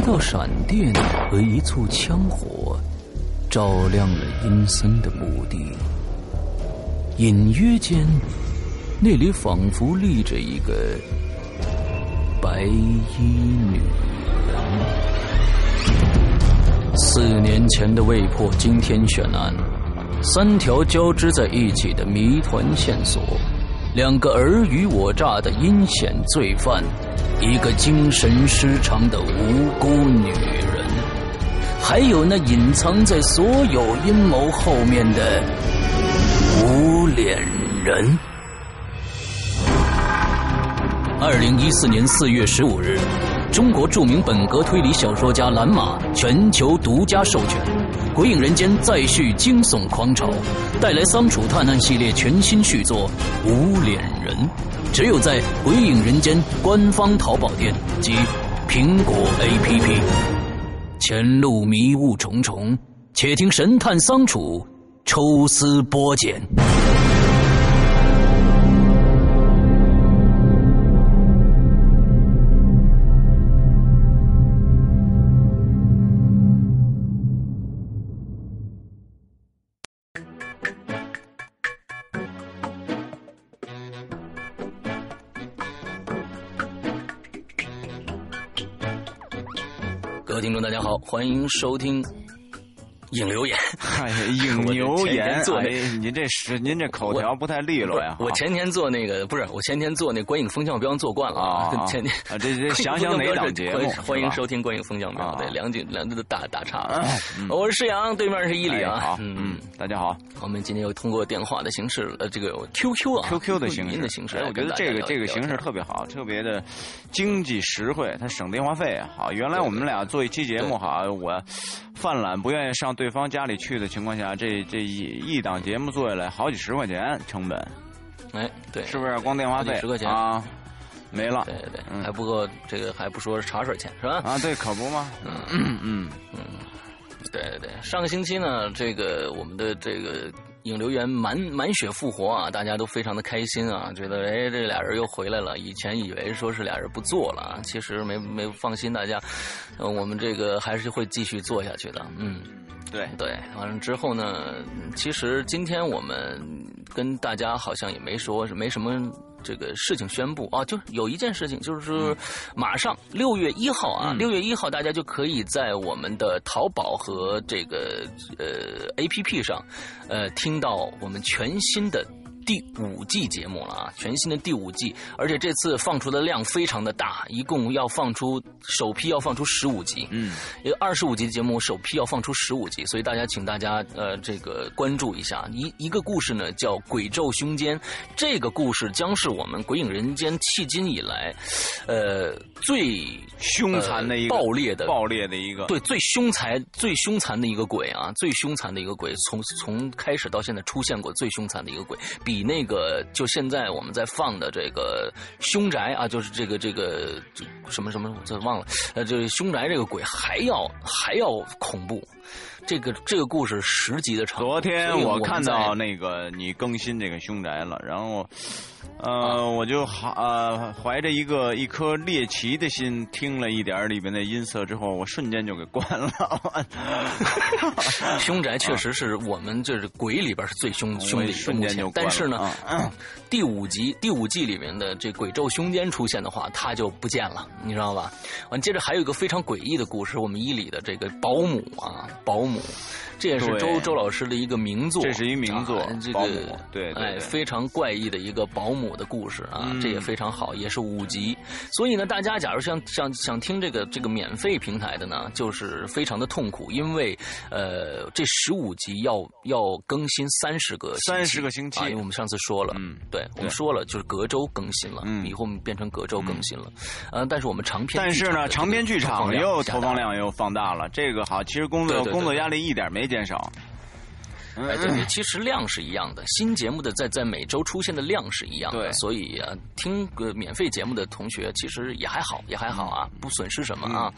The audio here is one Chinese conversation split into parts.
一道闪电和一簇枪火，照亮了阴森的墓地。隐约间，那里仿佛立着一个白衣女人。四年前的未破惊天悬案，三条交织在一起的谜团线索，两个尔虞我诈的阴险罪犯，一个精神失常的无辜女人，还有那隐藏在所有阴谋后面的无脸人。二零一四年四月十五日，中国著名本格推理小说家蓝马全球独家授权，《鬼影人间》再续惊悚狂潮，带来桑楚探案系列全新续作《无脸人》，只有在《鬼影人间》官方淘宝店及苹果 APP。前路迷雾重重，且听神探桑楚抽丝剥茧。欢迎收听影留言。影牛 言天，做那哎，您这是您这口条不太利落呀。我前天做那个不是，我前天做那观影风向标做惯了啊，前天啊，这这想想哪档节目？欢迎收听。观影风向标，啊对，梁景梁的大大岔嗯嗯我是施阳，对面是伊犁啊哎好，，嗯嗯，大家好我们今天又通过电话的形式，呃，这个 QQ 啊，QQ 的形式，的形式哎，我觉得这个这个形式特别好，特别的经济实惠，它省电话费啊。好，原来我们俩做一期节目，哈，我犯懒不愿意上对方家里去的情况下，这这一一档节目做下来好几十块钱成本，哎，对，是不是？光电话费。几十块钱。啊，没了。对对对，嗯。还不够这个还不说是茶水钱是吧？啊，对，可不吗？嗯。嗯。嗯。对对对，上个星期呢，这个我们的这个影留言满满血复活啊，大家都非常的开心啊，觉得哎这俩人又回来了。以前以为说是俩人不做了啊，其实没没放心大家，呃，我们这个还是会继续做下去的。嗯，对，对，完了之后呢，其实今天我们跟大家好像也没说是没什么这个事情宣布啊，就有一件事情，就是马上六月一号啊，嗯六、月一号大家就可以在我们的淘宝和这个呃 A P P 上，呃，听到我们全新的。第五季节目了啊，全新的第五季，而且这次放出的量非常的大，一共要放出首批要放出十五集，嗯，一个二十五集节目首批要放出十五集，所以大家请大家呃这个关注一下。一一个故事呢叫《鬼咒凶间》，这个故事将是我们《鬼影人间》迄今以来，呃最凶残的一个呃爆裂的爆裂的一个，对，最凶残、最凶残的一个鬼啊，最凶残的一个鬼，从从开始到现在出现过最凶残的一个鬼，比比那个就现在我们在放的这个凶宅啊，就是这个这个什么什么，我这忘了，呃，就是凶宅这个鬼还要还要恐怖。这个这个故事十集的长度，昨天我看到那个你更新这个凶宅了，然后，呃，啊我就好呃怀着一个一颗猎奇的心听了一点儿里面的音色之后，我瞬间就给关了。凶宅确实是我们就是鬼里边是最凶凶的一个目瞬间就关了但是呢，嗯 第五集第五季里面的这鬼咒凶间出现的话，它就不见了，你知道吧？完，接着还有一个非常诡异的故事，我们伊里的这个保姆啊，保姆，这也是周周老师的一个名作，这是一名作啊这个保姆对对哎，非常怪异的一个保姆的故事啊，嗯这也非常好，也是五集。所以呢，大家假如想想想听这个这个免费平台的呢，就是非常的痛苦，因为呃，这十五集要要更新三十个三十个星期啊，因为我们上次说了，嗯对我们说了，就是隔周更新了，嗯以后我们变成隔周更新了，呃，但是我们长篇但是呢，长篇剧场又投放量又放大了，这个好，其实工作工作压力一点没减少。哎，对对，其实量是一样的，新节目的在在每周出现的量是一样的，对。所以啊，听个免费节目的同学其实也还好，也还好啊，不损失什么啊。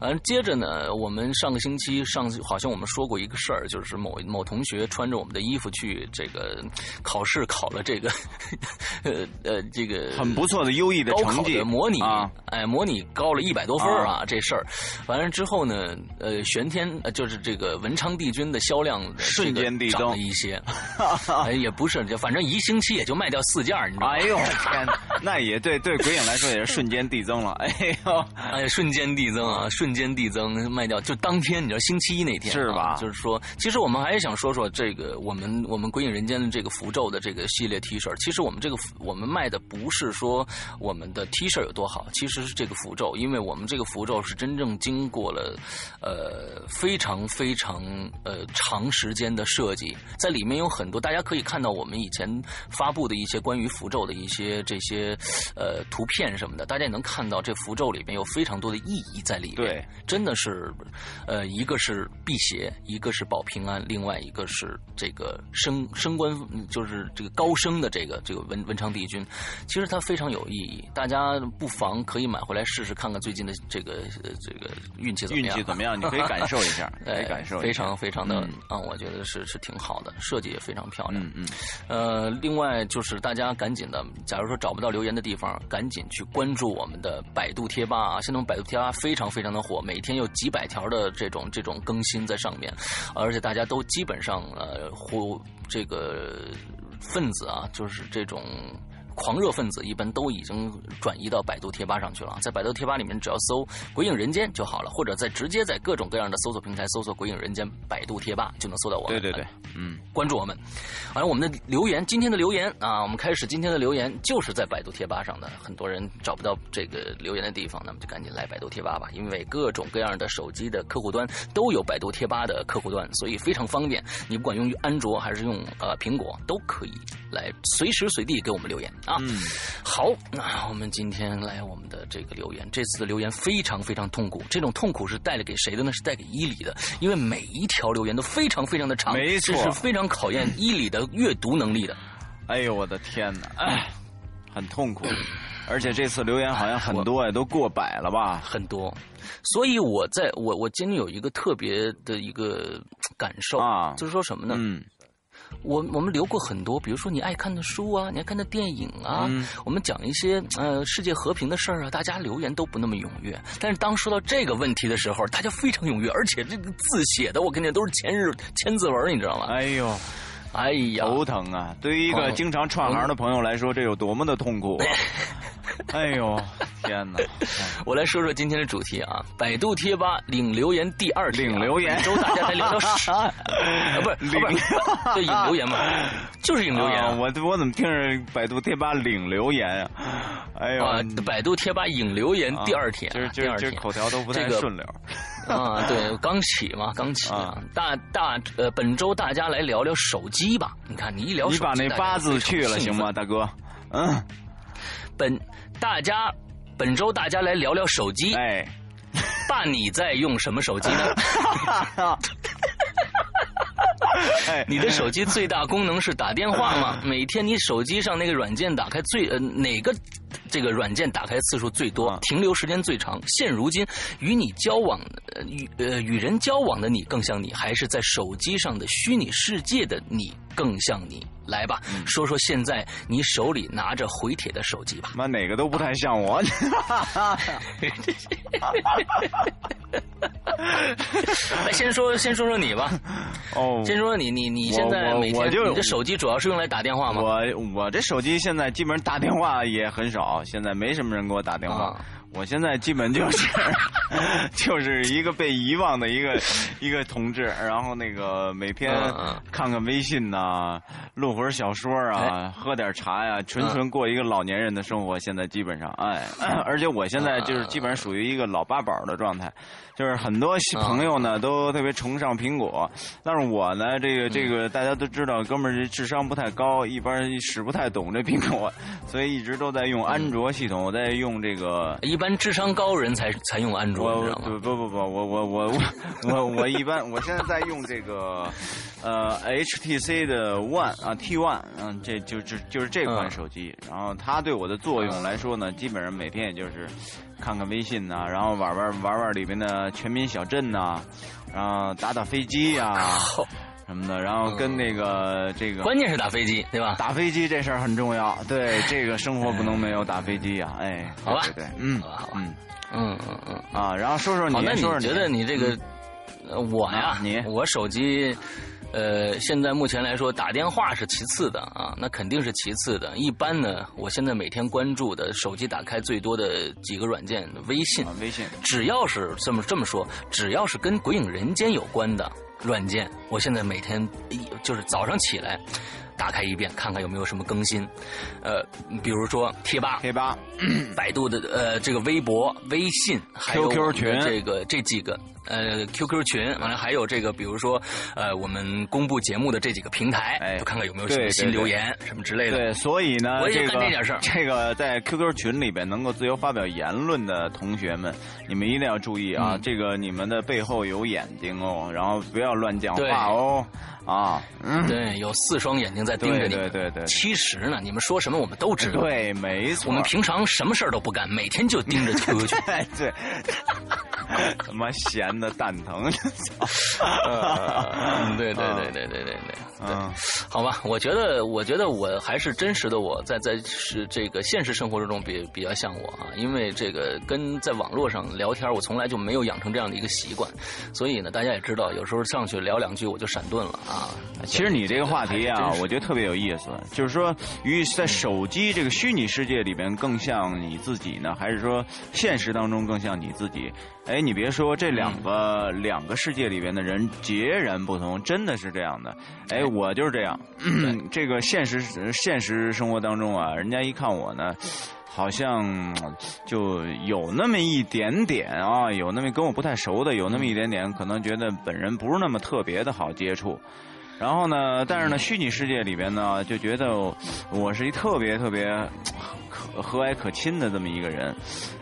嗯，接着呢，我们上个星期上好像我们说过一个事儿，就是某某同学穿着我们的衣服去这个考试考了这个 呃呃这个很不错的优异的成绩。的模拟，啊。哎，模拟高了一百多分啊，这事儿，完了之后呢，呃，玄天呃就是这个文昌帝君的销量瞬间递增涨了一些，哎，也不是，就反正一星期也就卖掉四件儿你知道吗？哎呦天哪，那也对对鬼影来说也是瞬间递增了。哎呦，哎，瞬间递增啊，瞬间递增卖掉，就当天，你知道星期一那天、啊、是吧就是说，其实我们还是想说说这个我们我们鬼影人间的这个符咒的这个系列 T 恤。其实我们这个我们卖的不是说我们的 T 恤有多好，其实是这个符咒，因为我们这个符咒是真正经过了呃非常非常呃长时间的设计，在里面有很多大家可以看到我们以前发布的一些关于符咒的一些这些呃图片什么的，大家也能看到这符咒里面有非常多的意义在里面。对，真的是，呃，一个是辟邪，一个是保平安，另外一个是这个升升官，嗯就是这个高升的这个这个文文昌帝君，其实它非常有意义，大家不妨可以买回来试试，看看最近的这个呃这个运气怎么样运。气怎么样？你可以感受一下，可 以哎感受一下。非常非常的嗯啊、我觉得是是挺好的，设计也非常漂亮。嗯嗯，呃，另外就是大家赶紧的，假如说找不到留言的地方，赶紧去关注我们的百度贴吧啊！现在我们百度贴吧非常非常的火，每天有几百条的这种这种更新在上面，而且大家都基本上呃呼这个分子啊，就是这种。狂热分子一般都已经转移到百度贴吧上去了，在百度贴吧里面只要搜“鬼影人间”就好了，或者在直接在各种各样的搜索平台搜索“鬼影人间”百度贴吧就能搜到我们。对对对，嗯，关注我们。完了，我们的留言，今天的留言啊，我们开始今天的留言就是在百度贴吧上的。很多人找不到这个留言的地方，那么就赶紧来百度贴吧吧，因为各种各样的手机的客户端都有百度贴吧的客户端，所以非常方便。你不管用安卓还是用呃苹果，都可以来随时随地给我们留言啊。嗯好，那我们今天来我们的这个留言，这次的留言非常非常痛苦，这种痛苦是带了给谁的呢？是带给伊里的，因为每一条留言都非常非常的长，没错这是非常考验伊里的阅读能力的。哎呦我的天哪，哎，很痛苦，而且这次留言好像很多呀，都过百了吧？很多，所以我在我我今天有一个特别的一个感受啊就是说什么呢？嗯，我我们留过很多，比如说你爱看的书啊，你爱看的电影啊，嗯我们讲一些呃世界和平的事儿啊，大家留言都不那么踊跃。但是当说到这个问题的时候，大家非常踊跃，而且这个字写的我跟你讲都是千日千字文，你知道吗？哎呦，哎呀，头疼啊！对于一个嗯经常串行的朋友来说，这有多么的痛苦啊！哎呦，天哪！我来说说今天的主题啊，百度贴吧领留言第二题啊、领留言本周大家才聊聊史啊，不是，领啊不是，对，引留言嘛，就是引留言啊我我怎么听着百度贴吧领留言啊？哎呦，啊，百度贴吧引留言第二天啊，今儿今第二题儿今儿口条都不太这个顺溜。啊，对，刚起嘛，刚起啊大大呃，本周大家来聊聊手机吧。你看，你一聊手机，你把那八字去了行吗，大哥？嗯，本大家本周大家来聊聊手机。哎，爸，你在用什么手机呢？哎，你的手机最大功能是打电话吗？每天你手机上那个软件打开最呃哪个这个软件打开次数最多啊，停留时间最长？现如今与你交往呃与呃与人交往的你更像你，还是在手机上的虚拟世界的你更像你？来吧，嗯说说现在你手里拿着回帖的手机吧。妈哪个都不太像我。来，先说先说说你吧，哦，先说说你你你我现在我每天我就你的手机主要是用来打电话吗？我我这手机现在基本上打电话也很少，现在没什么人给我打电话。啊我现在基本就是 就是一个被遗忘的一个一个同志，然后那个每天看看微信呐、录会儿小说啊，喝点茶呀、纯纯过一个老年人的生活。现在基本上，哎，而且我现在就是基本上属于一个老八宝的状态，就是很多朋友呢都特别崇尚苹果，但是我呢，这个这个大家都知道，哥们儿这智商不太高，一般使不太懂这苹果，所以一直都在用安卓系统，我在用这个。一般智商高人才才用安卓，你知道吗？不不不不，我我我我我我一般我现在在用这个呃，HTC 的 One 啊，T One，嗯，这就就就是这款手机。然后它对我的作用来说呢，基本上每天也就是看看微信呐，然后玩玩玩玩里面的全民小镇呐，然后打打飞机呀 什么的，然后跟那个这个，关键是打飞机，对吧？打飞机这事儿很重要，对，这个生活不能没有打飞机呀，哎，好吧，对，嗯，好吧，好吧，嗯嗯嗯嗯。啊，然后说说你，好，那你觉得你这个，呃我呀啊，你我手机。呃，现在目前来说，打电话是其次的啊，那肯定是其次的。一般呢，我现在每天关注的手机打开最多的几个软件，微信，啊微信，只要是这么这么说，只要是跟《鬼影人间》有关的软件，我现在每天一就是早上起来打开一遍，看看有没有什么更新。呃，比如说贴吧、贴吧，百度的呃这个微博、微信，还有 QQ 群。这个这几个呃 QQ 群，完了还有这个比如说呃我们公布节目的这几个平台，哎就看看有没有什么新留言什么之类的。对，所以呢，我也这个干这点事儿。这个在 QQ 群里边能够自由发表言论的同学们，你们一定要注意啊！嗯。这个你们的背后有眼睛哦，然后不要乱讲话哦，啊，嗯，对，有四双眼睛在盯着对你。对对对其实呢，你们说什么我们都知道。对，没错，我们平常什么事儿都不干，每天就盯着 QQ 群。对。对，他妈闲的蛋疼，嗯，对对对对对对对。嗯，好吧，我觉得，我觉得我还是真实的我在在是这个现实生活之中比比较像我啊，因为这个跟在网络上聊天，我从来就没有养成这样的一个习惯，所以呢，大家也知道，有时候上去聊两句我就闪遁了啊。其实你这个话题啊我觉得特别有意思，就是说，于在手机这个虚拟世界里边更像你自己呢，还是说现实当中更像你自己？哎，你别说，这两个、两个世界里边的人截然不同，真的是这样的。哎，我就是这样，这个现实现实生活当中啊，人家一看我呢。好像嗯就有那么一点点啊，有那么跟我不太熟的，有那么一点点，可能觉得本人不是那么特别的好接触。然后呢，但是呢，虚拟世界里边呢，就觉得我是一特别特别可和蔼可亲的这么一个人。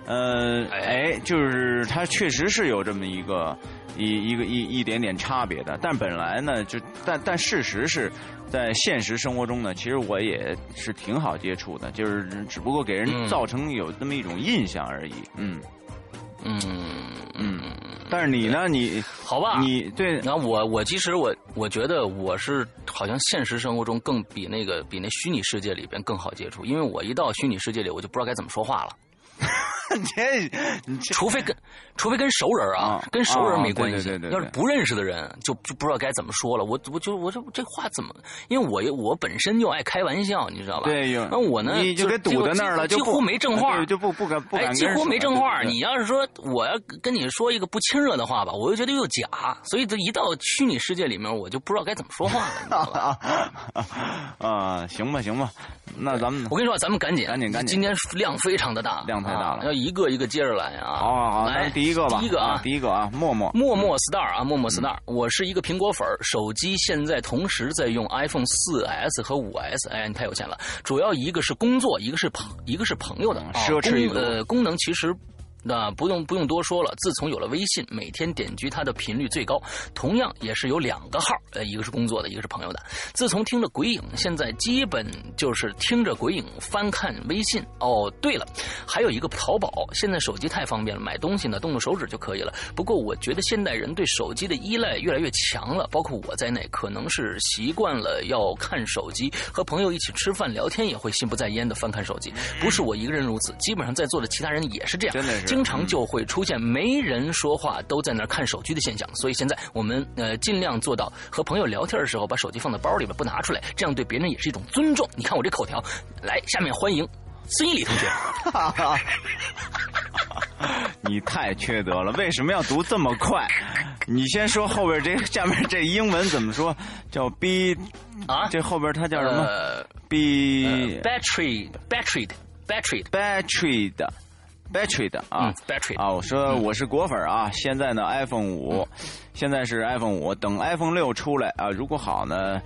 呃，哎，就是他确实是有这么一个一一个一一点点差别的。但本来呢，就但但事实是在现实生活中呢，其实我也是挺好接触的，就是只不过给人嗯造成有这么一种印象而已。嗯嗯嗯，但是你呢，你好吧，你对然后我我其实我我觉得我是好像现实生活中更比那个比那虚拟世界里边更好接触，因为我一到虚拟世界里我就不知道该怎么说话了，这你这除非跟除非跟熟人啊，啊跟熟人没关系，啊对对对对对要是不认识的人就就不知道该怎么说了。我我就我这这话怎么？因为我我本身就爱开玩笑，你知道吧？对有那我呢你就给堵在那儿了，几乎没正话对，就不不敢不哎，敢几乎没正话。你要是说我要跟你说一个不亲热的话吧，我又觉得又假，所以这一到虚拟世界里面，我就不知道该怎么说话了，你知道吧？啊，行吧行吧，那咱们我跟你说，咱们赶紧，赶紧赶紧今天量非常的大，量太大了啊要一个一个接着来啊。好好好，来第一个吧，第一个啊，第一个啊，默默，默默 star 啊，默默 star，、我是一个苹果粉儿，手机现在同时在用 iPhone 四 S 和五 S，哎，你太有钱了。主要一个是工作，一个是朋，一个是朋友的，奢侈呃，功能其实。那不用不用多说了，自从有了微信，每天点击它的频率最高。同样也是有两个号，呃，一个是工作的，一个是朋友的。自从听了鬼影，现在基本就是听着鬼影翻看微信。哦，对了，还有一个淘宝，现在手机太方便了，买东西呢动动手指就可以了。不过我觉得现代人对手机的依赖越来越强了，包括我在内，可能是习惯了要看手机，和朋友一起吃饭聊天也会心不在焉的翻看手机。不是我一个人如此，基本上在座的其他人也是这样，真的是经常就会出现没人说话都在那儿看手机的现象。所以现在我们呃尽量做到和朋友聊天的时候把手机放在包里边不拿出来，这样对别人也是一种尊重。你看我这口条，来，下面欢迎孙一礼同学。你太缺德了，为什么要读这么快？你先说后边这下面这英文怎么说？叫 b 啊这后边它叫什么呃？b battery battery battery battery 的 battery 的啊嗯 battery 啊！我说我是果粉啊，现在呢 iPhone 五现在是 iPhone 五，等 iPhone 六出来啊，如果好呢，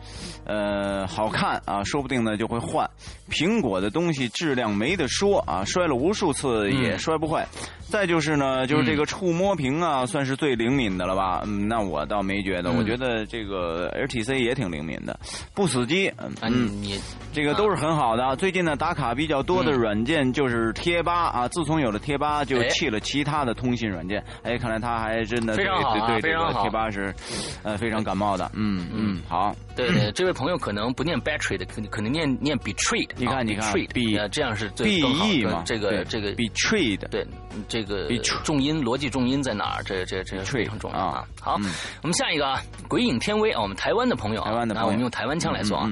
呃，好看啊，说不定呢就会换。苹果的东西质量没得说啊，摔了无数次也摔不坏。再就是呢，就是这个触摸屏啊，算是最灵敏的了吧？嗯，那我倒没觉得，我觉得这个 HTC 也挺灵敏的，不死机。嗯，你这个都是很好的。最近呢，打卡比较多的软件就是贴吧啊，自从有了贴吧，就弃了其他的通信软件。哎，看来他还真的对对对这个贴吧是呃非常感冒的。嗯嗯，好。对对，这位朋友可能不念 battery 的，可可能念念 betrayed。你看你看，be 这样是最更好的。这个这个 betrayed，对。这个重音逻辑重音在哪儿？这这这非常重要啊！好，我们下一个啊，鬼影天威啊，我们台湾的朋友啊，那我们用台湾腔来说啊。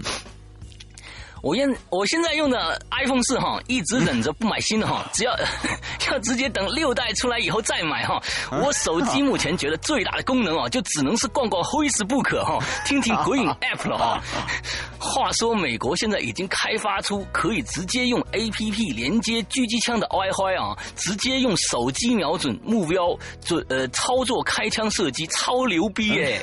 我现我现在用的 iPhone 四哈，一直忍着不买新的哈，只要 要直接等六代出来以后再买哈。我手机目前觉得最大的功能啊，就只能是逛逛 Facebook 哈，听听鬼影 App 了哈。话说美国现在已经开发出可以直接用 APP 连接狙击枪的 WiFi 啊，直接用手机瞄准目标准呃操作开枪射击，超牛逼哎！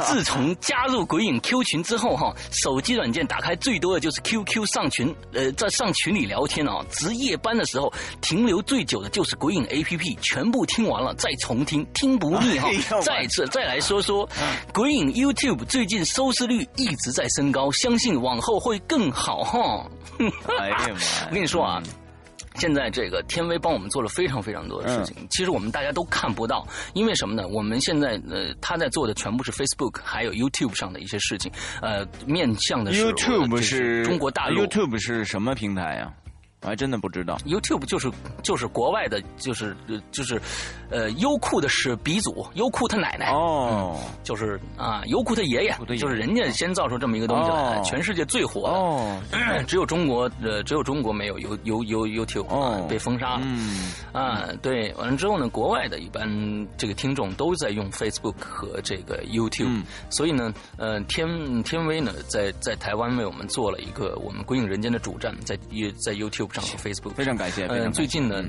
自从加入鬼影 Q 群之后哈，手机软件打开最多的就是 Q。Q 上群，呃，在上群里聊天啊，值夜班的时候停留最久的就是鬼影 A P P，全部听完了再重听，听不腻哈。再次再来说说，鬼影 YouTube 最近收视率一直在升高，相信往后会更好哈。哎呀妈！我跟你说啊。现在这个天威帮我们做了非常非常多的事情，其实我们大家都看不到，因为什么呢？我们现在呃，他在做的全部是 Facebook 还有 YouTube 上的一些事情，呃，面向的是 YouTube 是中国大陆，YouTube 是什么平台呀？我还真的不知道，YouTube 就是就是国外的，就是就是，呃，优酷的是鼻祖，优酷他奶奶。哦，就是啊，优酷他爷爷，就是人家先造出这么一个东西来，全世界最火的，只有中国呃，只有中国没有 You You You YouTube 被封杀了，啊，对，完了之后呢，国外的一般这个听众都在用 Facebook 和这个 YouTube，所以呢，呃，天天威呢在在台湾为我们做了一个我们归隐人间的主站，在在 YouTube。上 Facebook 非常感谢。嗯，最近呢，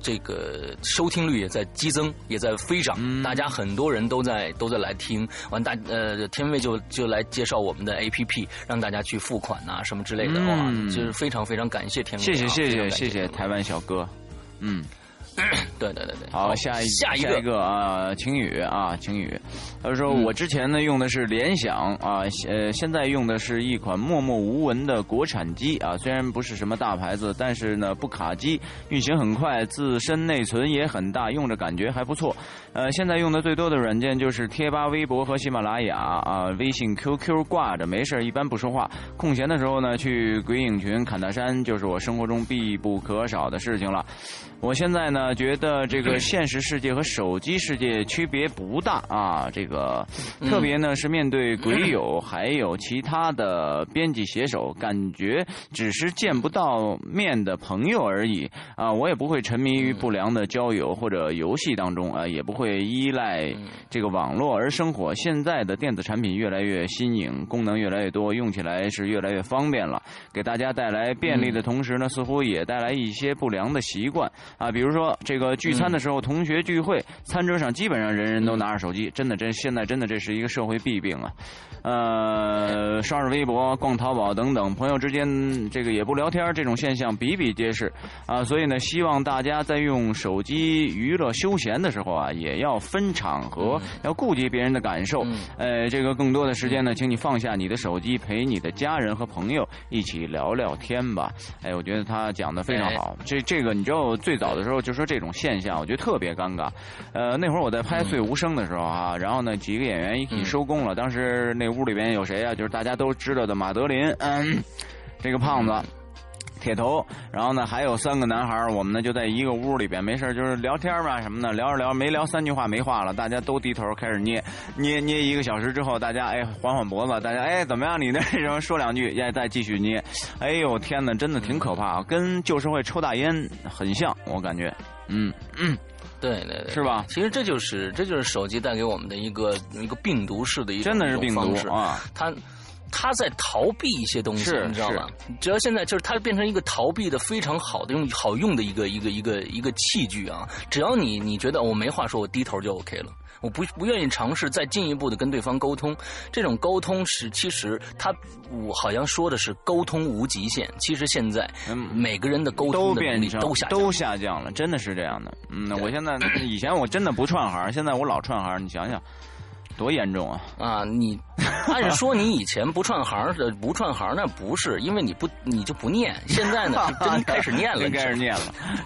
这个收听率也在激增，也在飞涨。大家很多人都在都在来听。完大呃，天卫就就来介绍我们的 APP，让大家去付款呐，什么之类的。哇，就是非常非常感谢天卫。谢谢谢谢谢谢台湾小哥。嗯。对对对对，好，下一下一个。啊，晴雨啊，晴雨，他说我之前呢用的是联想啊，呃，现在用的是一款默默无闻的国产机啊，虽然不是什么大牌子，但是呢不卡机，运行很快，自身内存也很大，用着感觉还不错。呃，现在用的最多的软件就是贴吧、微博和喜马拉雅啊，微信、QQ 挂着，没事一般不说话，空闲的时候呢去鬼影群侃大山，就是我生活中必不可少的事情了。我现在呢，觉得这个现实世界和手机世界区别不大啊。这个特别呢是面对鬼友还有其他的编辑写手，感觉只是见不到面的朋友而已啊。我也不会沉迷于不良的交友或者游戏当中啊，也不会依赖这个网络而生活。现在的电子产品越来越新颖，功能越来越多，用起来是越来越方便了。给大家带来便利的同时呢，似乎也带来一些不良的习惯。啊，比如说这个聚餐的时候，同学聚会，餐桌上基本上人人都拿着手机，真的，真现在真的这是一个社会弊病啊。呃，刷刷微博、逛淘宝等等，朋友之间这个也不聊天，这种现象比比皆是啊。所以呢，希望大家在用手机娱乐休闲的时候啊，也要分场合，要顾及别人的感受。呃，这个更多的时间呢，请你放下你的手机，陪你的家人和朋友一起聊聊天吧。哎，我觉得他讲的非常好。这这个你知道最早的时候就说这种现象，我觉得特别尴尬。呃，那会儿我在拍《岁无声》的时候啊，然后呢几个演员一起收工了，当时那。屋里边有谁啊？就是大家都知道的马德林，嗯，这个胖子，铁头。然后呢，还有三个男孩我们呢就在一个屋里边，没事就是聊天嘛什么的，聊着聊，没聊三句话没话了，大家都低头开始捏捏捏。一个小时之后，大家哎缓缓脖子，大家哎怎么样？你那什么说两句，再再继续捏。哎呦天哪，真的挺可怕，跟旧社会抽大烟很像，我感觉，嗯嗯。对对对，是吧？其实这就是这就是手机带给我们的一个一个病毒式的一真的是病毒啊！它它在逃避一些东西，你知道吧？只要现在就是他变成一个逃避的非常好的用好用的一个一个一个一个器具啊！只要你你觉得我没话说，我低头就 OK 了。我不不愿意尝试再进一步的跟对方沟通。这种沟通是其实他我好像说的是沟通无极限，其实现在每个人的沟通能力都下都下降了，真的是这样的。嗯，我现在 以前我真的不串行，现在我老串行，你想想。多严重啊！啊，你 按说你以前不串行的不串行，那不是因为你不你就不念，现在呢真开始念了，开始念了，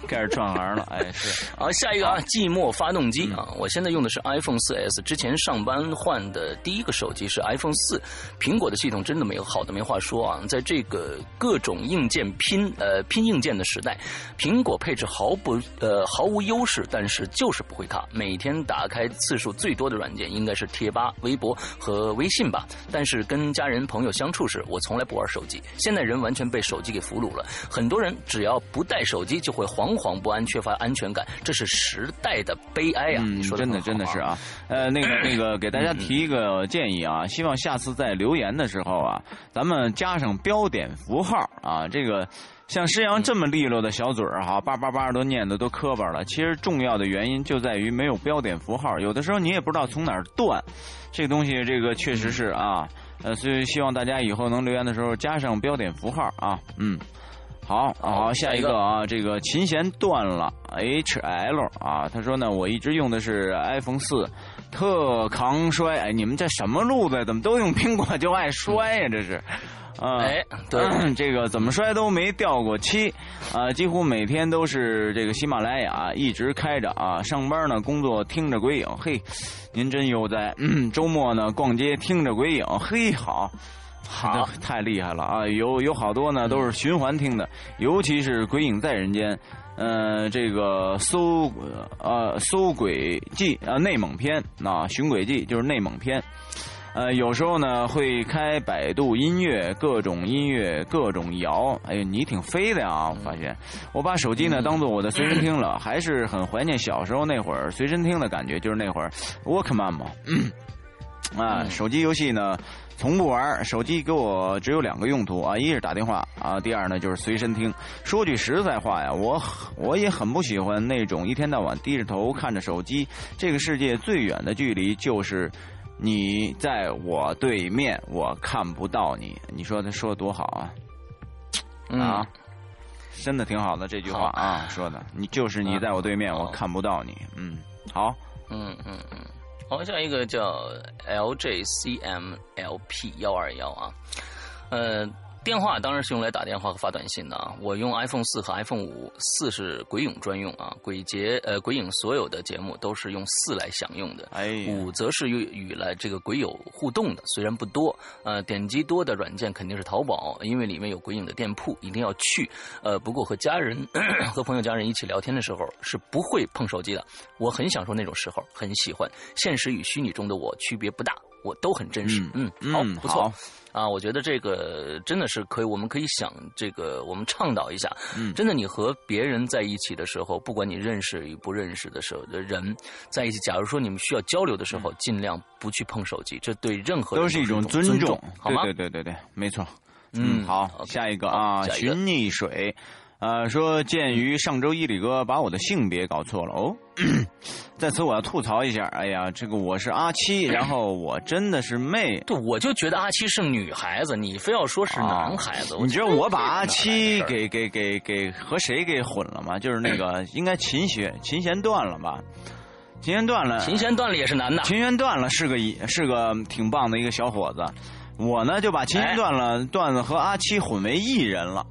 开始串行了。哎，是。好，下一个啊，寂寞发动机啊，我现在用的是 iPhone 4S，之前上班换的第一个手机是 iPhone 四苹果的系统真的没有好的没话说啊，在这个各种硬件拼呃拼硬件的时代，苹果配置毫不呃毫无优势，但是就是不会卡，每天打开次数最多的软件应该是。贴吧、微博和微信吧，但是跟家人朋友相处时，我从来不玩手机。现在人完全被手机给俘虏了，很多人只要不带手机，就会惶惶不安，缺乏安全感，这是时代的悲哀啊！你说真的真的是啊，呃，那个那个，给大家提一个建议啊，希望下次在留言的时候啊，咱们加上标点符号啊，这个。像施阳这么利落的小嘴儿哈，叭叭叭都念的都磕巴了。其实重要的原因就在于没有标点符号，有的时候你也不知道从哪儿断。这个东西这个确实是啊，呃，所以希望大家以后能留言的时候加上标点符号啊。嗯，好，好，下一个啊，这个琴弦断了，H L 啊，他说呢，我一直用的是 iPhone 四，特抗摔。哎，你们这什么路子？怎么都用苹果就爱摔呀？这是。啊，哎，对，这个怎么摔都没掉过漆，啊，几乎每天都是这个喜马拉雅一直开着啊，上班呢工作听着鬼影，嘿，您真悠哉。周末呢逛街听着鬼影，嘿，好，好，太厉害了啊！有有好多呢都是循环听的，尤其是《鬼影在人间》，呃，这个搜呃搜鬼记啊内蒙篇啊寻鬼记就是内蒙篇。呃，有时候呢会开百度音乐，各种音乐，各种摇。哎呀，你挺飞的啊！我发现，我把手机呢当做我的随身听了，还是很怀念小时候那会儿随身听的感觉。就是那会儿，Walkman 嘛。啊，手机游戏呢从不玩，手机给我只有两个用途啊，一是打电话啊，第二呢就是随身听。说句实在话呀，我我也很不喜欢那种一天到晚低着头看着手机。这个世界最远的距离就是。你在我对面，我看不到你。你说他说的多好啊！啊，真的挺好的这句话啊，说的。你就是你在我对面，我看不到你。嗯，好。嗯嗯嗯，好，下一个叫 LJCMLP 幺二幺啊，呃。电话当然是用来打电话和发短信的啊！我用 iPhone 四和 iPhone 五，四是鬼影专用啊，鬼节呃鬼影所有的节目都是用四来享用的，哎五则是与与来这个鬼友互动的，虽然不多，呃点击多的软件肯定是淘宝，因为里面有鬼影的店铺，一定要去。呃不过和家人 和朋友家人一起聊天的时候是不会碰手机的，我很享受那种时候，很喜欢。现实与虚拟中的我区别不大，我都很真实。嗯，好，不错。啊，我觉得这个真的是可以，我们可以想这个，我们倡导一下。嗯，真的，你和别人在一起的时候，不管你认识与不认识的时候的人在一起，假如说你们需要交流的时候，尽量不去碰手机，这对任何都是一种尊重，好吗？对对对对对，没错。嗯，好，下一个啊，寻溺水。啊，说鉴于上周一李哥把我的性别搞错了哦，在此我要吐槽一下。哎呀，这个我是阿七，然后我真的是妹。对，我就觉得阿七是女孩子，你非要说是男孩子。你觉得我把阿七给给给给和谁给混了吗？就是那个应该琴弦琴弦断了吧？琴弦断了，琴弦断了也是男的。琴弦断了是个是个挺棒的一个小伙子，我呢就把琴弦断了段子和阿七混为一人了。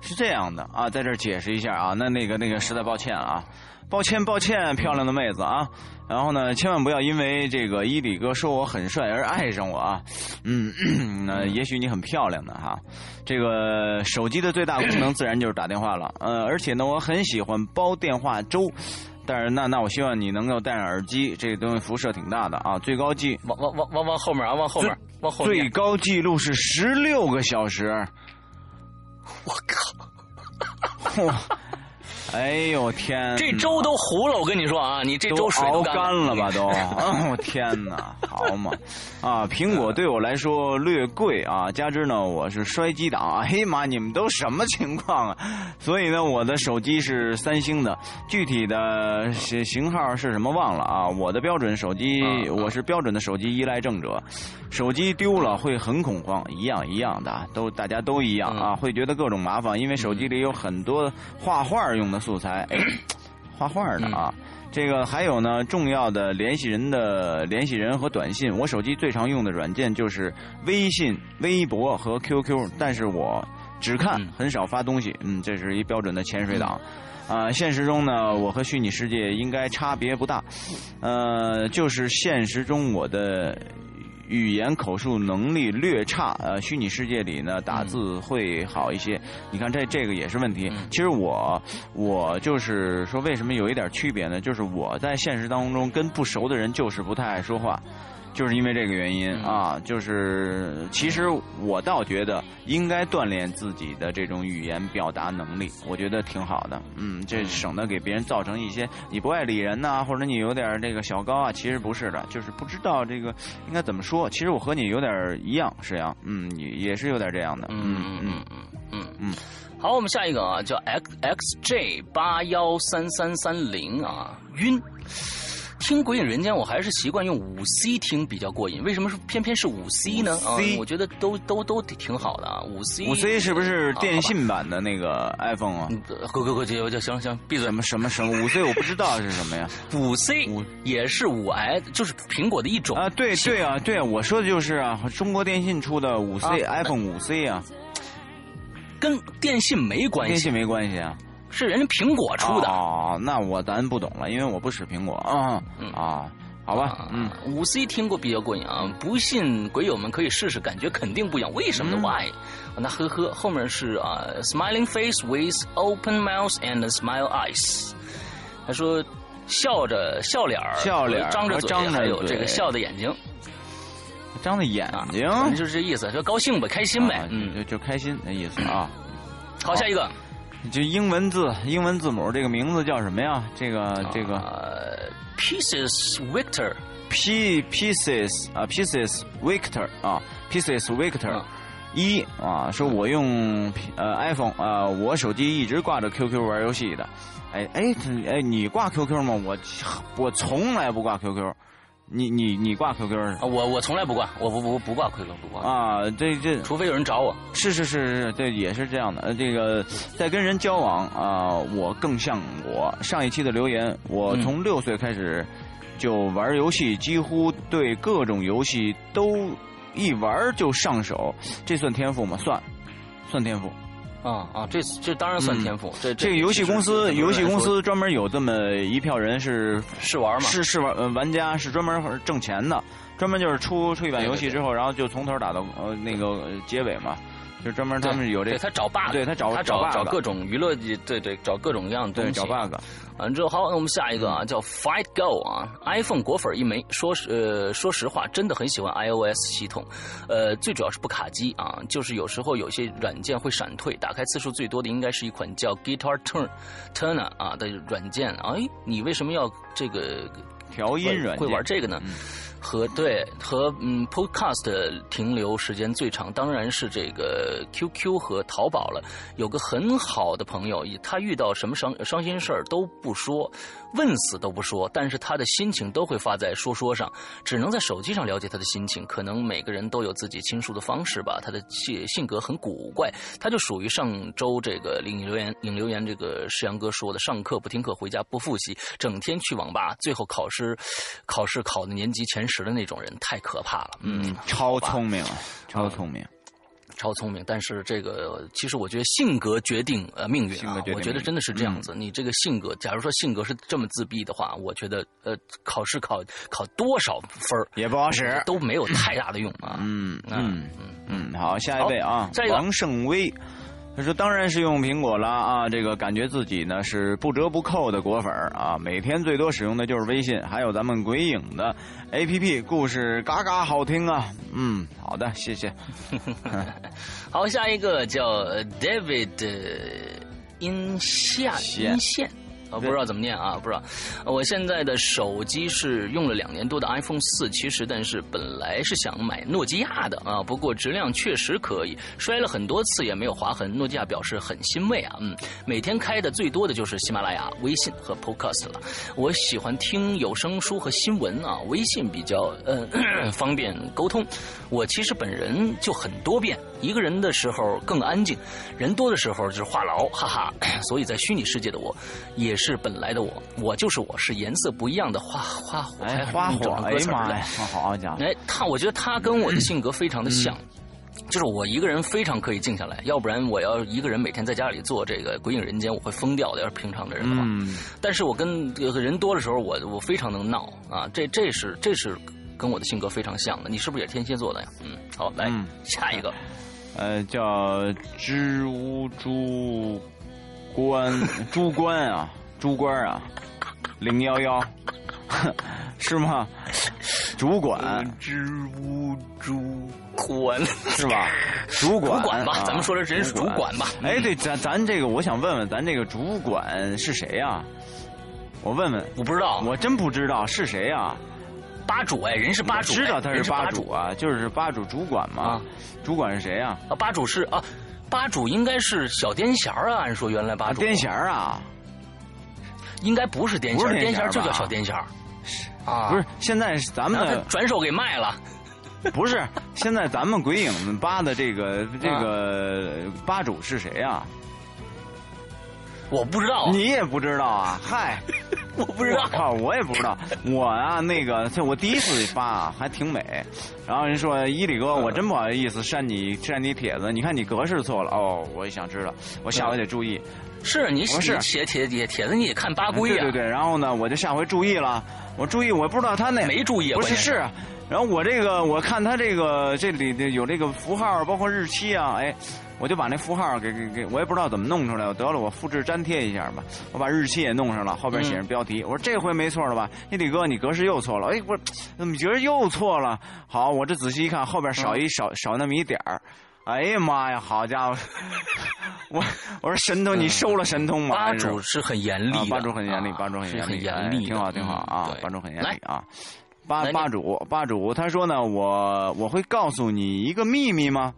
是这样的啊，在这儿解释一下啊，那那个那个实在抱歉啊，抱歉抱歉，漂亮的妹子啊，然后呢，千万不要因为这个伊里哥说我很帅而爱上我啊，嗯，那也许你很漂亮的哈，这个手机的最大功能自然就是打电话了，呃，而且呢，我很喜欢煲电话粥，但是那那我希望你能够戴上耳机，这个东西辐射挺大的啊，最高记往往往往往后面啊，往后面，往后面最高记录是十六个小时。我靠！哇，哎呦天！这粥都糊了，我跟你说啊，你这粥水都干干了吧都？哦天哪，好嘛！啊，苹果对我来说略贵啊，加之呢我是摔机党。哎呀妈，你们都什么情况啊？所以呢，我的手机是三星的，具体的型型号是什么忘了啊？我的标准手机，我是标准的手机依赖症者，手机丢了会很恐慌，一样一样的，都大家都一样啊，会觉得各种麻烦，因为手机里有很多画画用的素材，哎，画画的啊。这个还有呢，重要的联系人的联系人和短信，我手机最常用的软件就是微信、微博和 QQ，但是我只看很少发东西，嗯，这是一标准的潜水党。啊，现实中呢，我和虚拟世界应该差别不大，呃，就是现实中我的。语言口述能力略差，呃，虚拟世界里呢打字会好一些。你看这这个也是问题。其实我我就是说，为什么有一点区别呢？就是我在现实当中跟不熟的人就是不太爱说话。就是因为这个原因啊，就是其实我倒觉得应该锻炼自己的这种语言表达能力，我觉得挺好的。嗯，这省得给别人造成一些你不爱理人呐，或者你有点这个小高啊。其实不是的，就是不知道这个应该怎么说。其实我和你有点一样，石阳，嗯，也也是有点这样的。嗯嗯嗯嗯嗯嗯。好，我们下一个啊，叫 X X J 八幺三三三零啊，晕。听《鬼影人间》，我还是习惯用五 C 听比较过瘾。为什么是偏偏是五 C 呢？啊，我觉得都都都挺好的啊。五 C 五 C 是不是电信版的那个 iPhone 啊？快快快，姐，我就行行闭嘴。什么什么什么五 C 我不知道是什么呀？五 C 五也是五 S，就是苹果的一种啊。对对啊，对啊，我说的就是啊，中国电信出的五 C iPhone 五 C 啊，跟电信没关系，电信没关系啊。是人家苹果出的哦，那我咱不懂了，因为我不使苹果啊啊，好吧，嗯，五 C 听过比较过瘾啊，不信鬼友们可以试试，感觉肯定不一样。为什么呢？Why？那呵呵，后面是啊，smiling face with open mouth and smile eyes。他说笑着笑脸儿，笑脸张着嘴，还有这个笑的眼睛，张的眼睛，就是这意思，说高兴呗，开心呗，嗯，就就开心那意思啊。好，下一个。就英文字、英文字母，这个名字叫什么呀？这个这个，Pieces Victor，P Pieces 啊，Pieces Victor 啊，Pieces Victor 一啊，说我用呃 iPhone 啊，我手机一直挂着 QQ 玩游戏的，哎哎哎，你挂 QQ 吗？我我从来不挂 QQ。你你你挂 QQ 啊？我我从来不挂，我不不不挂 QQ 不挂啊！这这，除非有人找我。是是是是，对也是这样的。呃，这个在跟人交往啊，我更像我上一期的留言。我从六岁开始就玩游戏，几乎对各种游戏都一玩就上手。这算天赋吗？算，算天赋。啊啊，这这当然算天赋。这这个游戏公司，游戏公司专门有这么一票人是试玩嘛？是试玩呃玩家是专门挣钱的，专门就是出出一版游戏之后，然后就从头打到呃那个结尾嘛。就专门他们有这，他找 bug，对他找他找找各种娱乐，对对，找各种各样的东西，找 bug。完之后，好，那我们下一个啊，叫 Fight Go 啊，iPhone 果粉一枚。说实呃，说实话，真的很喜欢 iOS 系统，呃，最主要是不卡机啊，就是有时候有些软件会闪退，打开次数最多的应该是一款叫 Guitar Turn Turner 啊的软件。哎，你为什么要这个调音软件？会玩这个呢？和对和嗯，Podcast 停留时间最长当然是这个 QQ 和淘宝了。有个很好的朋友，他遇到什么伤伤心事儿都不说，问死都不说，但是他的心情都会发在说说上，只能在手机上了解他的心情。可能每个人都有自己倾诉的方式吧。他的性性格很古怪，他就属于上周这个领留言领留言这个世阳哥说的，上课不听课，回家不复习，整天去网吧，最后考试考试考的年级前。十的那种人太可怕了，嗯，超聪明，超聪明，超聪明。但是这个其实我觉得性格决定呃命运啊，我觉得真的是这样子。你这个性格，假如说性格是这么自闭的话，我觉得呃考试考考多少分也不好使，都没有太大的用啊。嗯嗯嗯，好，下一位啊，王胜威。他说：“当然是用苹果了啊，这个感觉自己呢是不折不扣的果粉啊，每天最多使用的就是微信，还有咱们鬼影的 A P P，故事嘎嘎好听啊。嗯，好的，谢谢。好，下一个叫 David 音线线阴线。啊，不知道怎么念啊，不知道。我现在的手机是用了两年多的 iPhone 四，其实但是本来是想买诺基亚的啊，不过质量确实可以，摔了很多次也没有划痕。诺基亚表示很欣慰啊，嗯，每天开的最多的就是喜马拉雅、微信和 Podcast 了。我喜欢听有声书和新闻啊，微信比较呃 方便沟通。我其实本人就很多变，一个人的时候更安静，人多的时候就是话痨，哈哈。所以在虚拟世界的我也。是本来的我，我就是我，是颜色不一样的花花火，哎，花火，哎呀妈呀，好家伙！哎，他，我觉得他跟我的性格非常的像，就是我一个人非常可以静下来，要不然我要一个人每天在家里做这个《鬼影人间》，我会疯掉的。要是平常的人的话，但是我跟人多的时候，我我非常能闹啊，这这是这是跟我的性格非常像的。你是不是也天蝎座的呀？嗯，好，来下一个，呃，叫知乌猪官猪官啊。猪官啊，零幺幺，是吗？主管，知无主管是吧？主管，主管吧，咱们说的人是主管吧？哎，对，咱咱这个，我想问问，咱这个主管是谁呀？我问问，我不知道，我真不知道是谁呀？吧主哎，人是吧主，知道他是吧主啊，就是吧主主管嘛。主管是谁啊？啊，吧主是啊，吧主应该是小癫痫啊，按说原来吧主癫痫啊。应该不是癫痫，癫痫就叫小癫痫啊！不是，现在咱们的转手给卖了。不是，现在咱们鬼影吧的这个这个吧主是谁呀？我不知道，你也不知道啊？嗨，我不知道，靠，我也不知道。我啊，那个，我第一次发还挺美。然后人说伊里哥，我真不好意思删你删你帖子，你看你格式错了。哦，我也想知道，我下回得注意。是你写写帖帖帖子，你得看八规啊。对对对，然后呢，我就下回注意了。我注意，我不知道他那没注意，不是是。然后我这个，我看他这个这里的有这个符号，包括日期啊，哎。我就把那符号给给给，我也不知道怎么弄出来。我得了，我复制粘贴一下吧。我把日期也弄上了，后边写上标题。我说这回没错了吧？那李哥，你格式又错了。哎，我怎么觉得又错了？好，我这仔细一看，后边少一少少那么一点儿。哎呀妈呀，好家伙！我我说神通，你收了神通吗？吧主是很严厉，吧主很严厉，吧主很严厉，很严厉，挺好挺好啊。吧主很严厉啊。吧吧主吧主，他说呢，我我会告诉你一个秘密吗？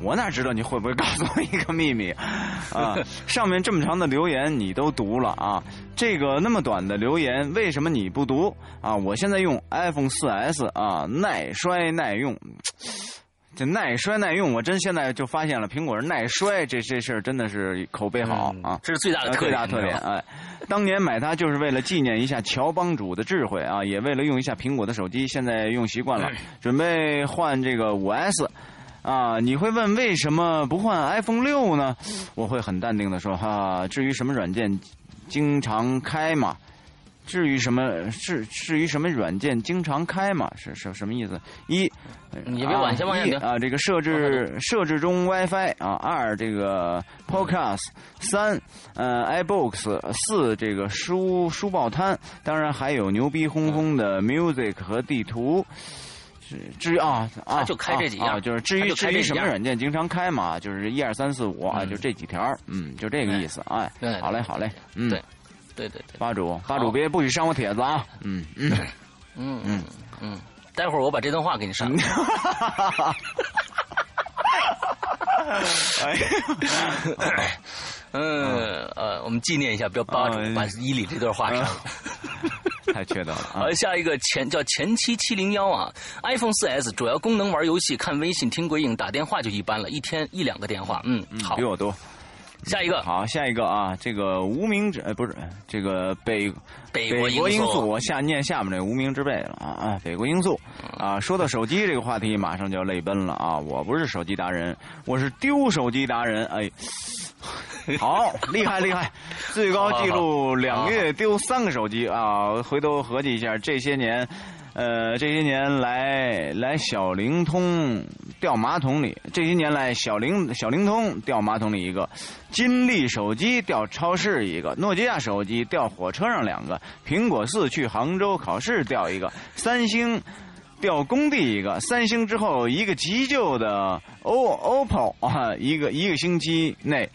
我哪知道你会不会告诉我一个秘密 啊？上面这么长的留言你都读了啊？这个那么短的留言为什么你不读啊？我现在用 iPhone 4S 啊，耐摔耐用。这耐摔耐用，我真现在就发现了，苹果是耐摔这这事儿真的是口碑好啊，这是最大的最大特点。哎，当年买它就是为了纪念一下乔帮主的智慧啊，也为了用一下苹果的手机，现在用习惯了，准备换这个 5S。啊，你会问为什么不换 iPhone 六呢？我会很淡定的说哈，至于什么软件经常开嘛？至于什么至至于什么软件经常开嘛？是是什么意思？一，你别管，先往下啊，这个设置设置中 WiFi 啊，二这个 Podcast，三呃 iBooks，四这个书书报摊，当然还有牛逼哄哄的 Music 和地图。至于啊啊，就开这几样，就是至于至于什么软件经常开嘛，就是一二三四五啊，就这几条，嗯，就这个意思，哎，好嘞好嘞，嗯，对，对对对，吧主吧主别不许删我帖子啊，嗯。嗯。嗯嗯嗯，待会儿我把这段话给你删了，哎，嗯呃，我们纪念一下，不要吧主把伊里这段话删了。太缺德了啊！下一个前叫前妻七零幺啊，iPhone 四 S 主要功能玩游戏、看微信、听鬼影、打电话就一般了，一天一两个电话。嗯，好，比我多。下一个，好，下一个啊，这个无名指，不是这个北北国因素，我下念下面这无名之辈了啊啊，北国因素啊，说到手机这个话题，马上就要泪奔了啊！我不是手机达人，我是丢手机达人，哎。好厉害厉害，最高记录两月丢三个手机啊！回头合计一下，这些年，呃，这些年来来小灵通掉马桶里，这些年来小灵小灵通掉马桶里一个，金立手机掉超市一个，诺基亚手机掉火车上两个，苹果四去杭州考试掉一个，三星掉工地一个，三星之后一个急救的 O OPPO 啊，一个一个星期内。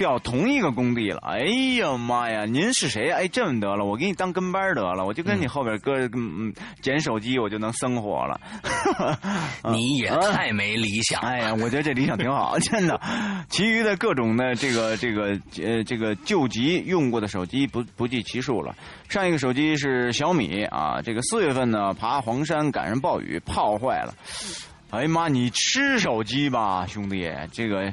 调同一个工地了。哎呀妈呀，您是谁？哎，这么得了，我给你当跟班得了，我就跟你后边搁嗯捡手机，我就能生活了。你也太没理想。哎呀，我觉得这理想挺好，真的。其余的各种的这个这个呃这个救急用过的手机不不计其数了。上一个手机是小米啊，这个四月份呢爬黄山赶上暴雨泡坏了。哎呀妈，你吃手机吧，兄弟，这个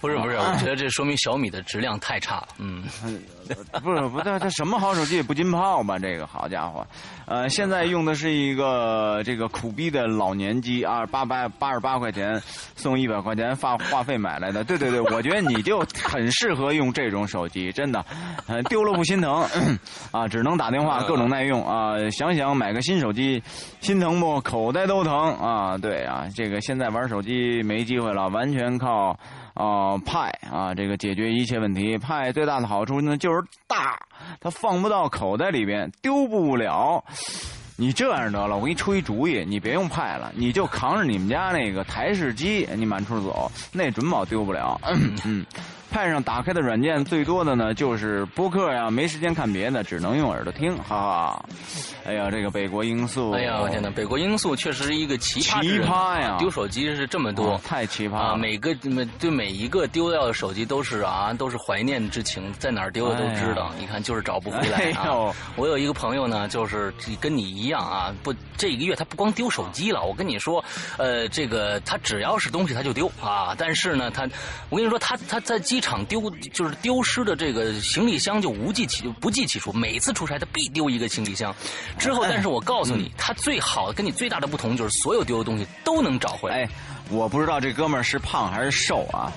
不是不是，我觉得这说明小米的质量太差了。嗯，不是不是，这什么好手机也不浸泡吧？这个好家伙，呃，现在用的是一个这个苦逼的老年机啊，八百八十八块钱送一百块钱发话费买来的。对对对，我觉得你就很适合用这种手机，真的，呃，丢了不心疼啊，只能打电话，各种耐用啊。想想买个新手机，心疼不？口袋都疼啊！对啊。这个现在玩手机没机会了，完全靠啊派啊这个解决一切问题。派最大的好处呢就是大，它放不到口袋里边，丢不了。你这样得了，我给你出一主意，你别用派了，你就扛着你们家那个台式机，你满处走，那准保丢不了。嗯。派上打开的软件最多的呢，就是播客呀，没时间看别的，只能用耳朵听，哈哈。哎呀，这个北国音速，哎呀，我天呐，北国音速确实是一个奇葩奇葩呀！丢手机是这么多，太奇葩了。每个每对每一个丢掉的手机都是啊，都是怀念之情，在哪儿丢的都知道。你看，就是找不回来啊。我有一个朋友呢，就是跟你一样啊，不，这一个月他不光丢手机了，我跟你说，呃，这个他只要是东西他就丢啊。但是呢，他，我跟你说，他他在机场丢就是丢失的这个行李箱就无计其不计其数，每次出差他必丢一个行李箱。之后，但是我告诉你，他最好的跟你最大的不同就是所有丢的东西都能找回来。哎，我不知道这哥们儿是胖还是瘦啊？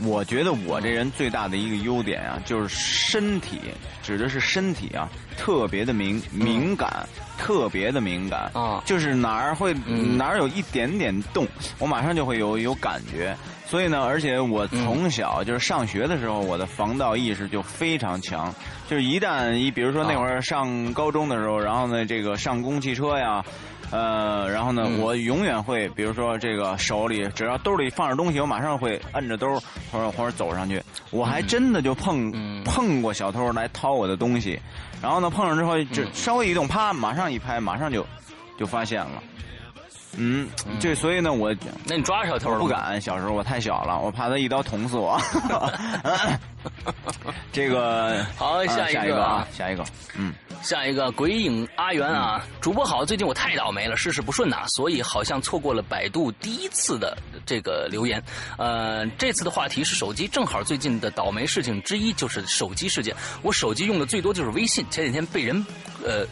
我觉得我这人最大的一个优点啊，就是身体，指的是身体啊，特别的敏敏感，特别的敏感啊，就是哪儿会哪儿有一点点动，我马上就会有有感觉。所以呢，而且我从小就是上学的时候，我的防盗意识就非常强。就是一旦一，比如说那会儿上高中的时候，然后呢，这个上公汽车呀，呃，然后呢，我永远会，比如说这个手里只要兜里放着东西，我马上会摁着兜或者或者走上去。我还真的就碰碰过小偷来掏我的东西，然后呢，碰上之后就稍微一动，啪，马上一拍，马上就就发现了。嗯，这所以呢，我那你抓小偷了不敢。小时候我太小了，我怕他一刀捅死我。这个好，下一个啊，下一个，嗯，下一个鬼影阿元啊，主播好，最近我太倒霉了，事事不顺呐，所以好像错过了百度第一次的这个留言。呃，这次的话题是手机，正好最近的倒霉事情之一就是手机事件。我手机用的最多就是微信，前几天被人呃。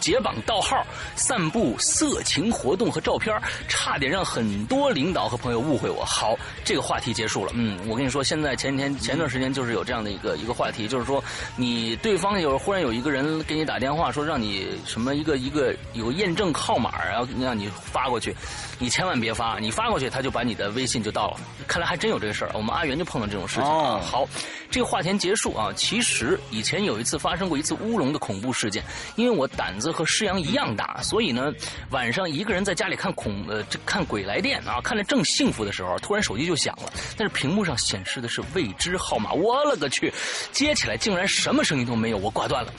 解绑盗号，散布色情活动和照片，差点让很多领导和朋友误会我。好，这个话题结束了。嗯，我跟你说，现在前几天前段时间就是有这样的一个一个话题，就是说你对方有忽然有一个人给你打电话，说让你什么一个一个有验证号码，然后让你发过去，你千万别发，你发过去他就把你的微信就盗了。看来还真有这个事儿，我们阿元就碰到这种事情。哦，好，这个话题结束啊。其实以前有一次发生过一次乌龙的恐怖事件，因为我胆子。和师阳一样大，所以呢，晚上一个人在家里看恐呃这看鬼来电啊，看着正幸福的时候，突然手机就响了，但是屏幕上显示的是未知号码，我勒个去，接起来竟然什么声音都没有，我挂断了，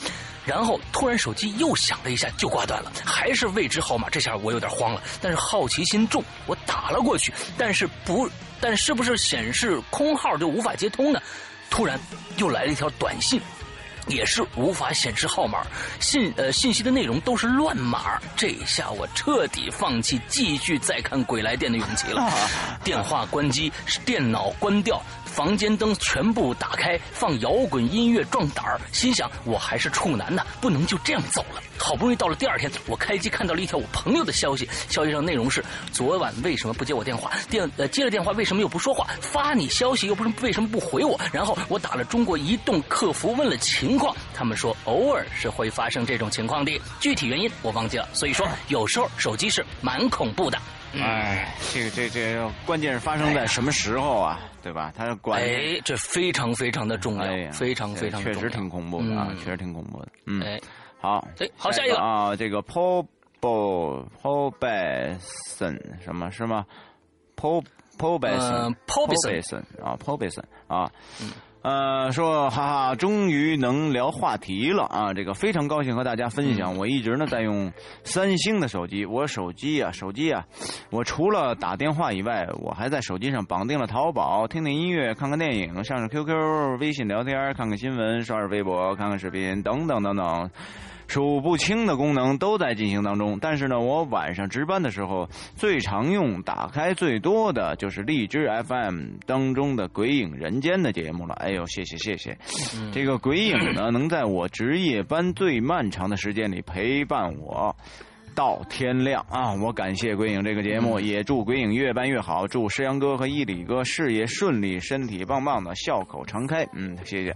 然后突然手机又响了一下就挂断了，还是未知号码，这下我有点慌了，但是好奇心重，我打了过去，但是不，但是不是显示空号就无法接通呢？突然又来了一条短信。也是无法显示号码，信呃信息的内容都是乱码，这下我彻底放弃继续再看鬼来电的勇气了。电话关机，电脑关掉。房间灯全部打开，放摇滚音乐壮胆儿，心想我还是处男呢，不能就这样走了。好不容易到了第二天，我开机看到了一条我朋友的消息，消息上内容是：昨晚为什么不接我电话？电呃接了电话为什么又不说话？发你消息又不是为什么不回我？然后我打了中国移动客服问了情况，他们说偶尔是会发生这种情况的，具体原因我忘记了。所以说有时候手机是蛮恐怖的。哎，这个这这关键是发生在什么时候啊？对吧？他管哎，这非常非常的重要，非常非常确实挺恐怖的啊，确实挺恐怖的。嗯，哎，好，哎，好，下一个。啊，这个 Paul Paul Bason 什么是吗？Paul Paul Bason Paul Bason 啊，Paul Bason 啊，呃，说哈哈，终于能聊话题了啊！这个非常高兴和大家分享。我一直呢在用三星的手机，我手机啊，手机啊，我除了打电话以外，我还在手机上绑定了淘宝，听听音乐，看看电影，上上 QQ、微信聊天，看看新闻，刷刷微博，看看视频，等等等等。数不清的功能都在进行当中，但是呢，我晚上值班的时候最常用、打开最多的就是荔枝 FM 当中的《鬼影人间》的节目了。哎呦，谢谢谢谢！这个鬼影呢，能在我值夜班最漫长的时间里陪伴我到天亮啊！我感谢鬼影这个节目，也祝鬼影越办越好，祝石阳哥和伊里哥事业顺利，身体棒棒的，笑口常开。嗯，谢谢。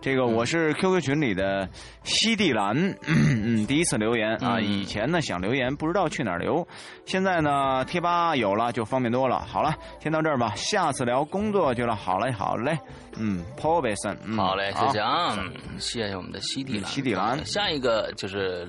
这个我是 QQ 群里的西地兰，嗯，第一次留言啊。以前呢想留言不知道去哪儿留，现在呢贴吧有了就方便多了。好了，先到这儿吧，下次聊工作去了。好嘞，好嘞，嗯，Paul b s o n 好嘞，谢谢啊，谢谢我们的西地兰。西地兰，下一个就是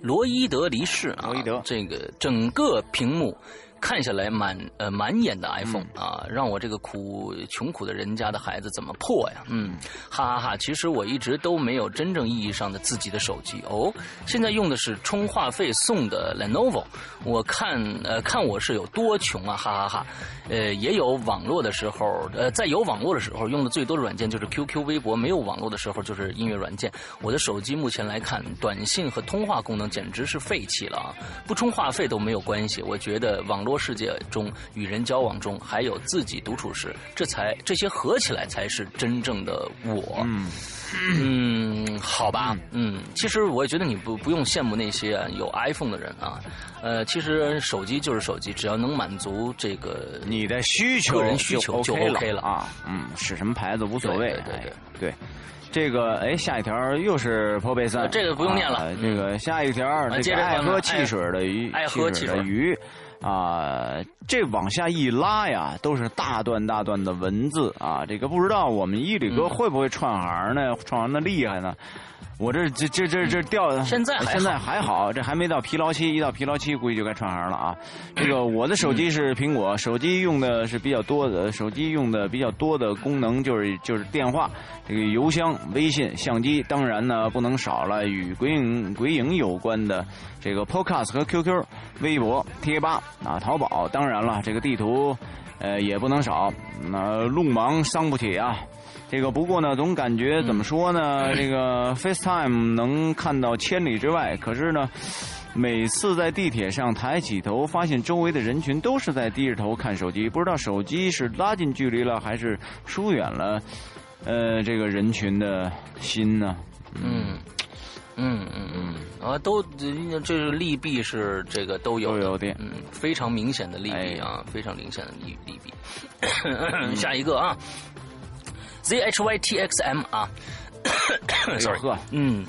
罗伊德离世啊，罗伊德，这个整个屏幕。看下来满呃满眼的 iPhone 啊，让我这个苦穷苦的人家的孩子怎么破呀？嗯，哈哈哈！其实我一直都没有真正意义上的自己的手机哦，现在用的是充话费送的 Lenovo。我看呃看我是有多穷啊！哈哈哈！呃，也有网络的时候，呃，在有网络的时候用的最多的软件就是 QQ、微博；没有网络的时候就是音乐软件。我的手机目前来看，短信和通话功能简直是废弃了啊！不充话费都没有关系，我觉得网络。多世界中与人交往中，还有自己独处时，这才这些合起来才是真正的我。嗯，嗯好吧，嗯，其实我也觉得你不不用羡慕那些有 iPhone 的人啊。呃，其实手机就是手机，只要能满足这个你的需求，个人需求就 OK 了啊。嗯，使什么牌子无所谓。对对对，这个哎，下一条又是破贝三，这个不用念了。这个下一条，这个爱喝汽水的鱼，爱喝汽水的鱼。啊，这往下一拉呀，都是大段大段的文字啊！这个不知道我们伊里哥会不会串行呢？串行的厉害呢？我这这这这这掉，现在现在还好，这还没到疲劳期，一到疲劳期估计就该串行了啊！这个我的手机是苹果，手机用的是比较多的，手机用的比较多的功能就是就是电话、这个邮箱、微信、相机，当然呢不能少了与鬼影鬼影有关的这个 Podcast 和 QQ、微博、贴吧啊、淘宝，当然了这个地图呃也不能少，那路盲伤不起啊！这个不过呢，总感觉怎么说呢？这个 FaceTime 能看到千里之外，可是呢，每次在地铁上抬起头，发现周围的人群都是在低着头看手机，不知道手机是拉近距离了，还是疏远了，呃，这个人群的心呢？嗯，嗯嗯嗯，啊，都这是利弊是这个都有都有的，嗯，非常明显的利弊啊，非常明显的利利弊。下一个啊。Z H Y T X M 啊，sorry，嗯，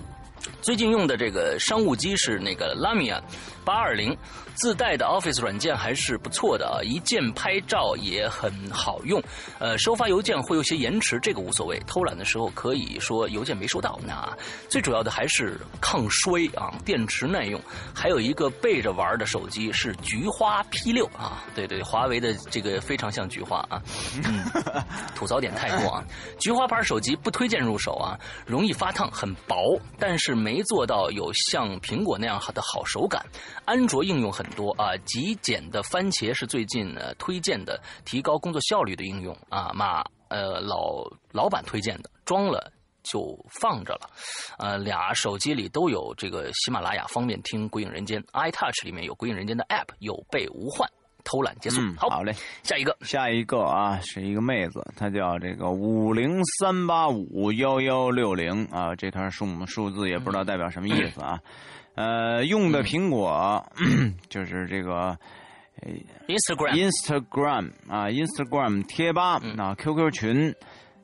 最近用的这个商务机是那个拉米亚八二零。自带的 Office 软件还是不错的啊，一键拍照也很好用。呃，收发邮件会有些延迟，这个无所谓。偷懒的时候可以说邮件没收到。那最主要的还是抗衰啊，电池耐用。还有一个背着玩的手机是菊花 P 六啊，对对，华为的这个非常像菊花啊。嗯，吐槽点太多啊，菊花牌手机不推荐入手啊，容易发烫，很薄，但是没做到有像苹果那样好的好手感。安卓应用很。很多啊，极简的番茄是最近呃推荐的提高工作效率的应用啊，马呃老老板推荐的，装了就放着了，呃俩手机里都有这个喜马拉雅，方便听《鬼影人间》，iTouch 里面有《鬼影人间》的 App，有备无患。偷懒结束，好好嘞，下一个下一个啊是一个妹子，她叫这个五零三八五幺幺六零啊，这串数目数字也不知道代表什么意思啊。呃，用的苹果就是这个 Instagram Instagram 啊，Instagram 贴吧啊，QQ 群，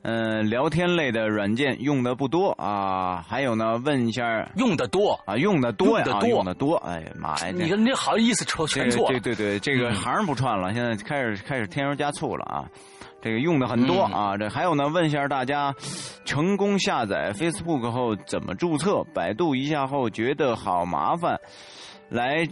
呃，聊天类的软件用的不多啊。还有呢，问一下，用的多啊，用的多呀，用的多。哎呀妈呀，你你好意思说全错？对对对，这个行不串了，现在开始开始添油加醋了啊。这个用的很多啊，这还有呢，问一下大家，成功下载 Facebook 后怎么注册？百度一下后觉得好麻烦，来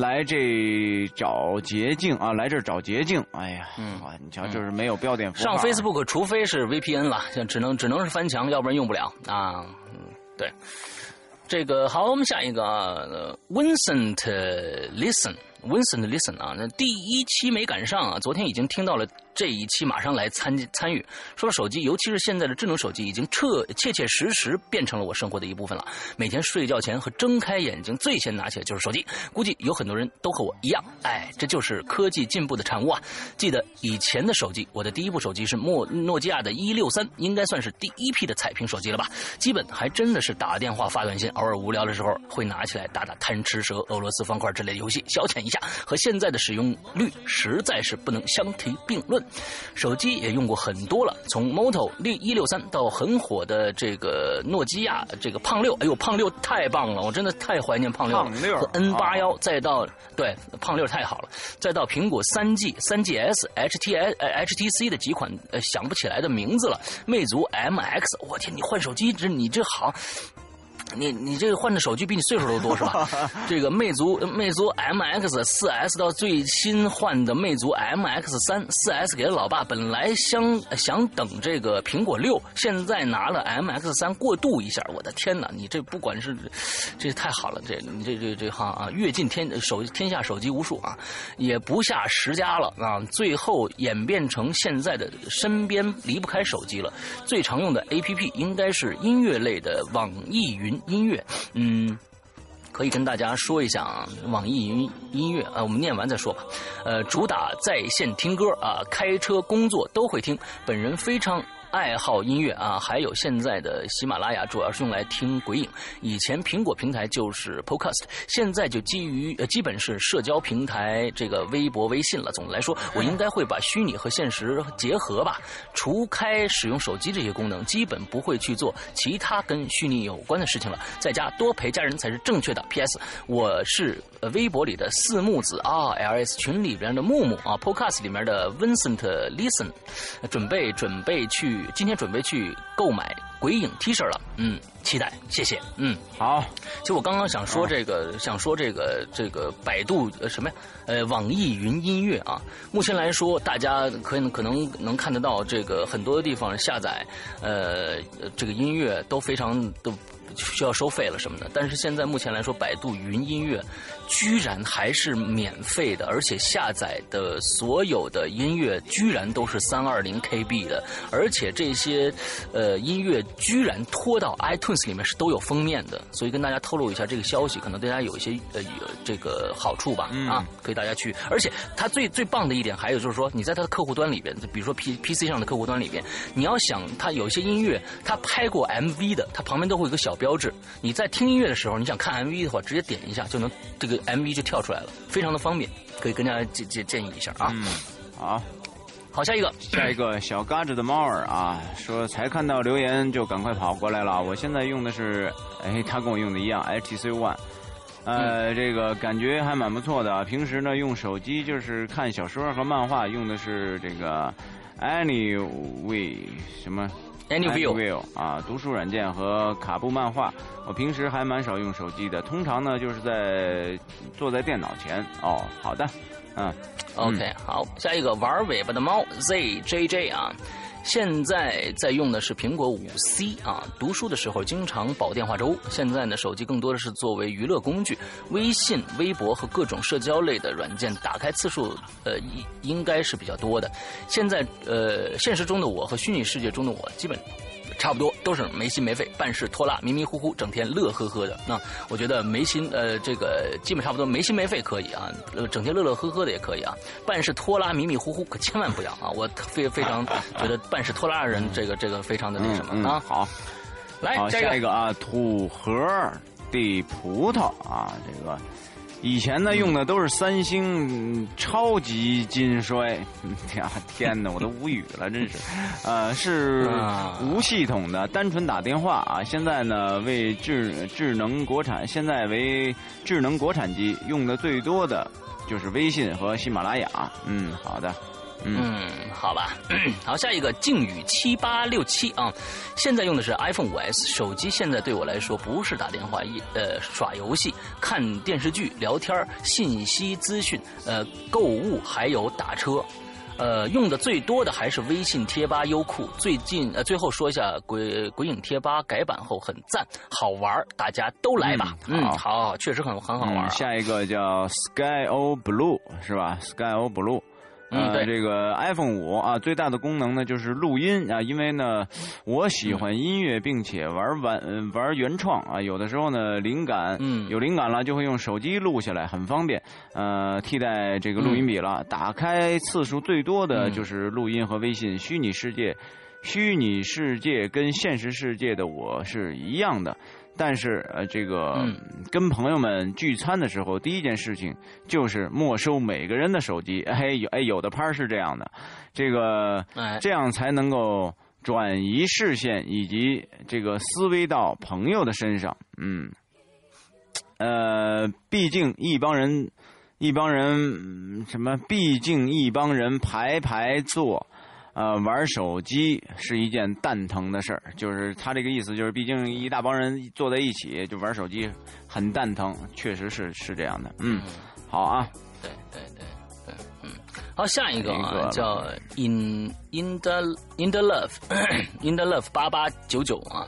来这找捷径啊，来这找捷径。哎呀，嗯，你瞧，就是没有标点符号。上 Facebook 除非是 VPN 了，像只能只能是翻墙，要不然用不了啊。嗯，对。这个好，我们下一个啊，Vincent Listen，Vincent Listen 啊，那第一期没赶上啊，昨天已经听到了。这一期马上来参参与。说到手机，尤其是现在的智能手机，已经彻切切实实变成了我生活的一部分了。每天睡觉前和睁开眼睛，最先拿起来就是手机。估计有很多人都和我一样，哎，这就是科技进步的产物啊！记得以前的手机，我的第一部手机是诺诺基亚的一六三，应该算是第一批的彩屏手机了吧？基本还真的是打电话、发短信，偶尔无聊的时候会拿起来打打贪吃蛇、俄罗斯方块之类游戏，消遣一下。和现在的使用率实在是不能相提并论。手机也用过很多了，从 Moto 六一六三到很火的这个诺基亚这个胖六，哎呦胖六太棒了，我真的太怀念胖六了。和 N 八幺，再到对胖六太好了，再到苹果三 G、三 GS、HTS、HTC 的几款呃想不起来的名字了，魅族 MX，我天，你换手机这你这好。你你这个换的手机比你岁数都多是吧？这个魅族魅族 MX 四 S 到最新换的魅族 MX 三四 S 给了老爸，本来想想等这个苹果六，现在拿了 MX 三过渡一下。我的天哪，你这不管是这太好了，这你这这这哈啊，阅尽天手天下手机无数啊，也不下十家了啊，最后演变成现在的身边离不开手机了。最常用的 APP 应该是音乐类的网易云。音乐，嗯，可以跟大家说一下，网易云音乐啊，我们念完再说吧。呃，主打在线听歌啊，开车、工作都会听。本人非常。爱好音乐啊，还有现在的喜马拉雅主要是用来听鬼影。以前苹果平台就是 Podcast，现在就基于呃基本是社交平台这个微博、微信了。总的来说，我应该会把虚拟和现实结合吧。除开使用手机这些功能，基本不会去做其他跟虚拟有关的事情了。在家多陪家人才是正确的。P.S. 我是微博里的四木子啊，L.S 群里边的木木啊，Podcast 里面的 Vincent Listen，准备准备去。今天准备去购买鬼影 T 恤了，嗯，期待，谢谢，嗯，好。其实我刚刚想说这个，想说这个，这个百度什么呀？呃，网易云音乐啊。目前来说，大家可能可能能看得到，这个很多地方下载，呃，这个音乐都非常都。需要收费了什么的，但是现在目前来说，百度云音乐居然还是免费的，而且下载的所有的音乐居然都是三二零 KB 的，而且这些呃音乐居然拖到 iTunes 里面是都有封面的，所以跟大家透露一下这个消息，可能对大家有一些呃有这个好处吧啊，可以大家去，而且它最最棒的一点还有就是说，你在它的客户端里边，比如说 P PC 上的客户端里边，你要想它有一些音乐它拍过 MV 的，它旁边都会有个小。标志，你在听音乐的时候，你想看 MV 的话，直接点一下就能，这个 MV 就跳出来了，非常的方便，可以跟大家建建建议一下啊。嗯，好，好，下一个，下一个小嘎子的猫儿啊，说才看到留言就赶快跑过来了。我现在用的是，哎，他跟我用的一样，HTC One，呃，这个感觉还蛮不错的。平时呢，用手机就是看小说和漫画，用的是这个 Anyway 什么。Anyview 啊，读书软件和卡布漫画。我平时还蛮少用手机的，通常呢就是在坐在电脑前。哦，好的，嗯，OK，好，下一个玩尾巴的猫 ZJJ 啊。现在在用的是苹果五 C 啊，读书的时候经常煲电话粥。现在呢，手机更多的是作为娱乐工具，微信、微博和各种社交类的软件打开次数，呃，应应该是比较多的。现在，呃，现实中的我和虚拟世界中的我，基本。差不多都是没心没肺，办事拖拉，迷迷糊糊，整天乐呵呵的。那我觉得没心，呃，这个基本差不多，没心没肺可以啊，呃，整天乐乐呵呵的也可以啊。办事拖拉，迷迷糊糊可千万不要啊！我非非常觉得办事拖拉的人，这个这个非常的那什么啊。好，来下一个啊，土盒的葡萄啊，这个。以前呢用的都是三星超级金摔，呀天哪，我都无语了，真是，呃，是无系统的单纯打电话啊。现在呢为智智能国产，现在为智能国产机用的最多的就是微信和喜马拉雅。嗯，好的。嗯，好吧。好，下一个靖宇七八六七啊，现在用的是 iPhone 五 S 手机。现在对我来说，不是打电话、一呃耍游戏、看电视剧、聊天、信息资讯、呃购物，还有打车。呃，用的最多的还是微信贴吧、优酷。最近呃，最后说一下鬼鬼影贴吧改版后很赞，好玩，大家都来吧。嗯，好，确实很很好玩。下一个叫 Sky O Blue 是吧？Sky O Blue。呃，这个 iPhone 五啊，最大的功能呢就是录音啊，因为呢，我喜欢音乐，并且玩玩玩原创啊，有的时候呢，灵感，嗯，有灵感了就会用手机录下来，很方便，呃，替代这个录音笔了。打开次数最多的就是录音和微信。虚拟世界，虚拟世界跟现实世界的我是一样的。但是呃，这个跟朋友们聚餐的时候，第一件事情就是没收每个人的手机。哎，有哎，有的拍是这样的，这个这样才能够转移视线以及这个思维到朋友的身上。嗯，呃，毕竟一帮人，一帮人什么？毕竟一帮人排排坐。呃，玩手机是一件蛋疼的事儿，就是他这个意思，就是毕竟一大帮人坐在一起就玩手机，很蛋疼，确实是是这样的。嗯，好啊，对对对对，嗯，好，下一个啊，叫 In In the In the Love In the Love 八八九九啊。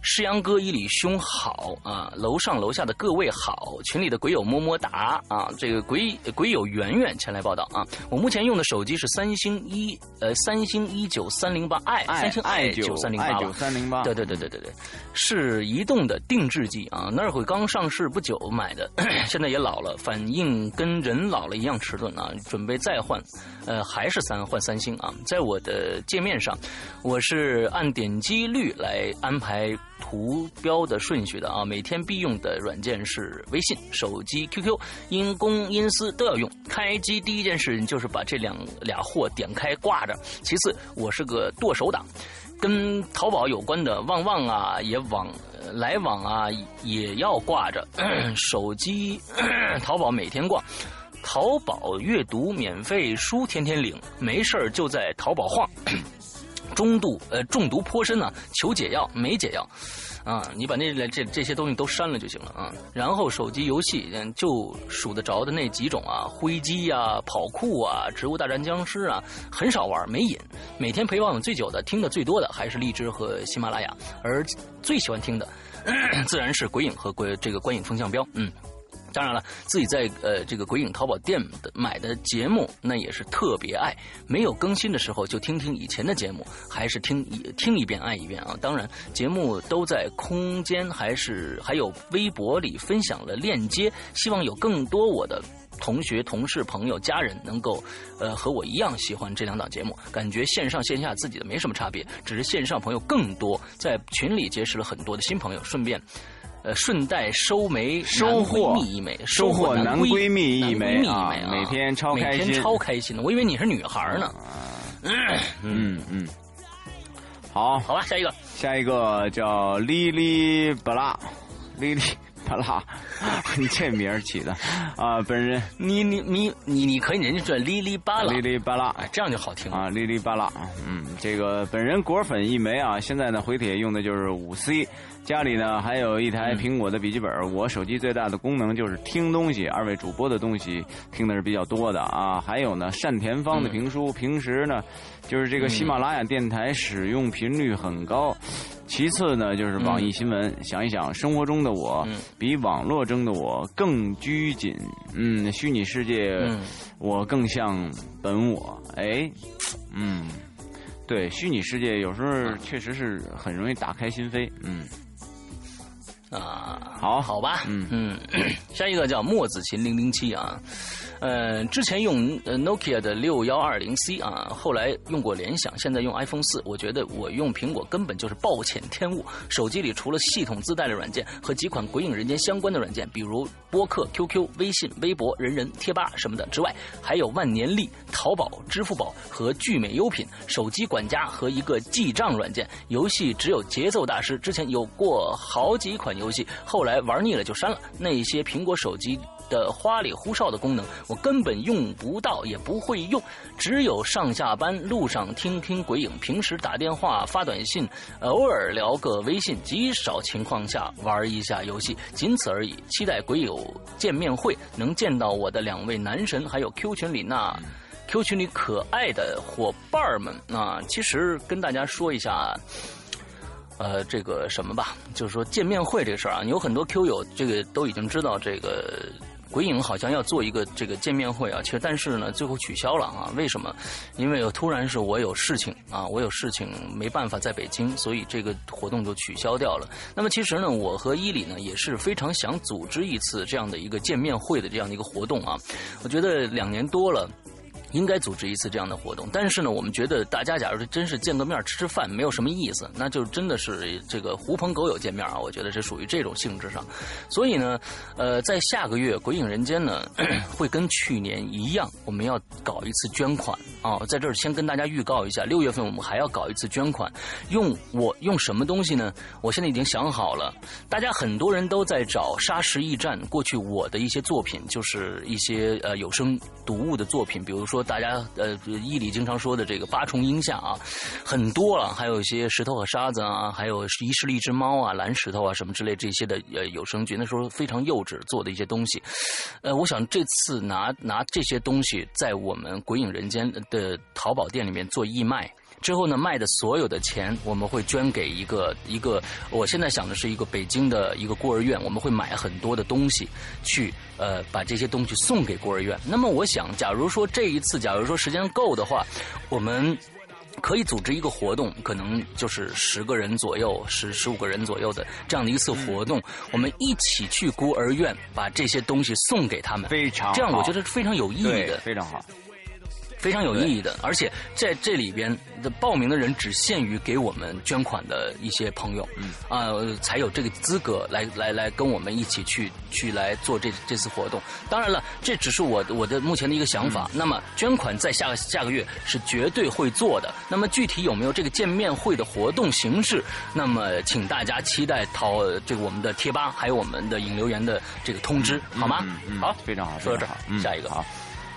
诗阳哥一里兄好啊，楼上楼下的各位好，群里的鬼友么么哒啊，这个鬼鬼友圆圆前来报道啊，我目前用的手机是三星一呃三星一九三零八 i 三星 i 九三零八九三零八，对对对对对对，是移动的定制机啊，那会刚上市不久买的，现在也老了，反应跟人老了一样迟钝啊，准备再换，呃还是三换三星啊，在我的界面上，我是按点击率来安排。图标的顺序的啊，每天必用的软件是微信、手机、QQ，因公因私都要用。开机第一件事情就是把这两俩货点开挂着。其次，我是个剁手党，跟淘宝有关的旺旺啊，也往来往啊，也要挂着。手机 淘宝每天逛，淘宝阅读免费书天天领，没事就在淘宝晃。中度呃中毒颇深啊，求解药没解药，啊，你把那这这些东西都删了就行了啊。然后手机游戏嗯就数得着的那几种啊，灰机呀、跑酷啊、植物大战僵尸啊，很少玩没瘾。每天陪伴我最久的、听的最多的还是荔枝和喜马拉雅，而最喜欢听的 自然是鬼影和鬼这个观影风向标，嗯。当然了，自己在呃这个鬼影淘宝店的买的节目，那也是特别爱。没有更新的时候，就听听以前的节目，还是听一听一遍爱一遍啊。当然，节目都在空间还是还有微博里分享了链接，希望有更多我的同学、同事、朋友、家人能够呃和我一样喜欢这两档节目。感觉线上线下自己的没什么差别，只是线上朋友更多，在群里结识了很多的新朋友，顺便。呃，顺带收枚收获一枚，收获男闺蜜一枚啊！每天超开心，每天超开心的。我以为你是女孩呢。嗯嗯，好，好吧，下一个，下一个叫莉莉巴拉，哩哩巴拉，你这名儿起的啊！本人，你你你你你可以人家叫哩哩巴拉，哩哩巴拉，这样就好听啊！哩哩巴拉，嗯，这个本人果粉一枚啊！现在呢，回帖用的就是五 C。家里呢还有一台苹果的笔记本，我手机最大的功能就是听东西，二位主播的东西听的是比较多的啊。还有呢，单田芳的评书，平时呢就是这个喜马拉雅电台使用频率很高。其次呢就是网易新闻，想一想，生活中的我比网络中的我更拘谨，嗯，虚拟世界我更像本我，哎，嗯，对，虚拟世界有时候确实是很容易打开心扉，嗯。啊，好好吧，嗯嗯，下一个叫墨子琴零零七啊。呃，之前用呃 Nokia 的六幺二零 C 啊，后来用过联想，现在用 iPhone 四。我觉得我用苹果根本就是暴殄天物。手机里除了系统自带的软件和几款鬼影人间相关的软件，比如播客、QQ、微信、微博、人人、贴吧什么的之外，还有万年历、淘宝、支付宝和聚美优品、手机管家和一个记账软件。游戏只有节奏大师，之前有过好几款游戏，后来玩腻了就删了。那些苹果手机。的花里胡哨的功能，我根本用不到，也不会用。只有上下班路上听听鬼影，平时打电话发短信，偶尔聊个微信，极少情况下玩一下游戏，仅此而已。期待鬼友见面会能见到我的两位男神，还有 Q 群里那 Q 群里可爱的伙伴们啊！其实跟大家说一下。呃，这个什么吧，就是说见面会这个事儿啊，有很多 Q 友这个都已经知道，这个鬼影好像要做一个这个见面会啊，其实但是呢，最后取消了啊。为什么？因为突然是我有事情啊，我有事情没办法在北京，所以这个活动就取消掉了。那么其实呢，我和伊里呢也是非常想组织一次这样的一个见面会的这样的一个活动啊。我觉得两年多了。应该组织一次这样的活动，但是呢，我们觉得大家假如真是见个面吃吃饭，没有什么意思，那就真的是这个狐朋狗友见面啊，我觉得是属于这种性质上。所以呢，呃，在下个月《鬼影人间》呢，会跟去年一样，我们要搞一次捐款啊，在这儿先跟大家预告一下，六月份我们还要搞一次捐款，用我用什么东西呢？我现在已经想好了，大家很多人都在找《沙石驿站》过去我的一些作品，就是一些呃有声读物的作品，比如说。大家呃，伊里经常说的这个八重音下啊，很多了，还有一些石头和沙子啊，还有遗失了一只猫啊，蓝石头啊什么之类这些的呃有声剧，那时候非常幼稚做的一些东西，呃，我想这次拿拿这些东西在我们鬼影人间的淘宝店里面做义卖。之后呢，卖的所有的钱我们会捐给一个一个，我现在想的是一个北京的一个孤儿院，我们会买很多的东西去呃把这些东西送给孤儿院。那么我想，假如说这一次，假如说时间够的话，我们可以组织一个活动，可能就是十个人左右、十十五个人左右的这样的一次活动，我们一起去孤儿院把这些东西送给他们，非常这样我觉得是非常有意义的，非常好。非常有意义的，而且在这里边的报名的人只限于给我们捐款的一些朋友，嗯啊，才有这个资格来来来跟我们一起去去来做这这次活动。当然了，这只是我我的目前的一个想法。那么捐款在下个下个月是绝对会做的。那么具体有没有这个见面会的活动形式？那么请大家期待淘这个我们的贴吧还有我们的引流员的这个通知，好吗？嗯好，非常好，说到这儿，下一个好。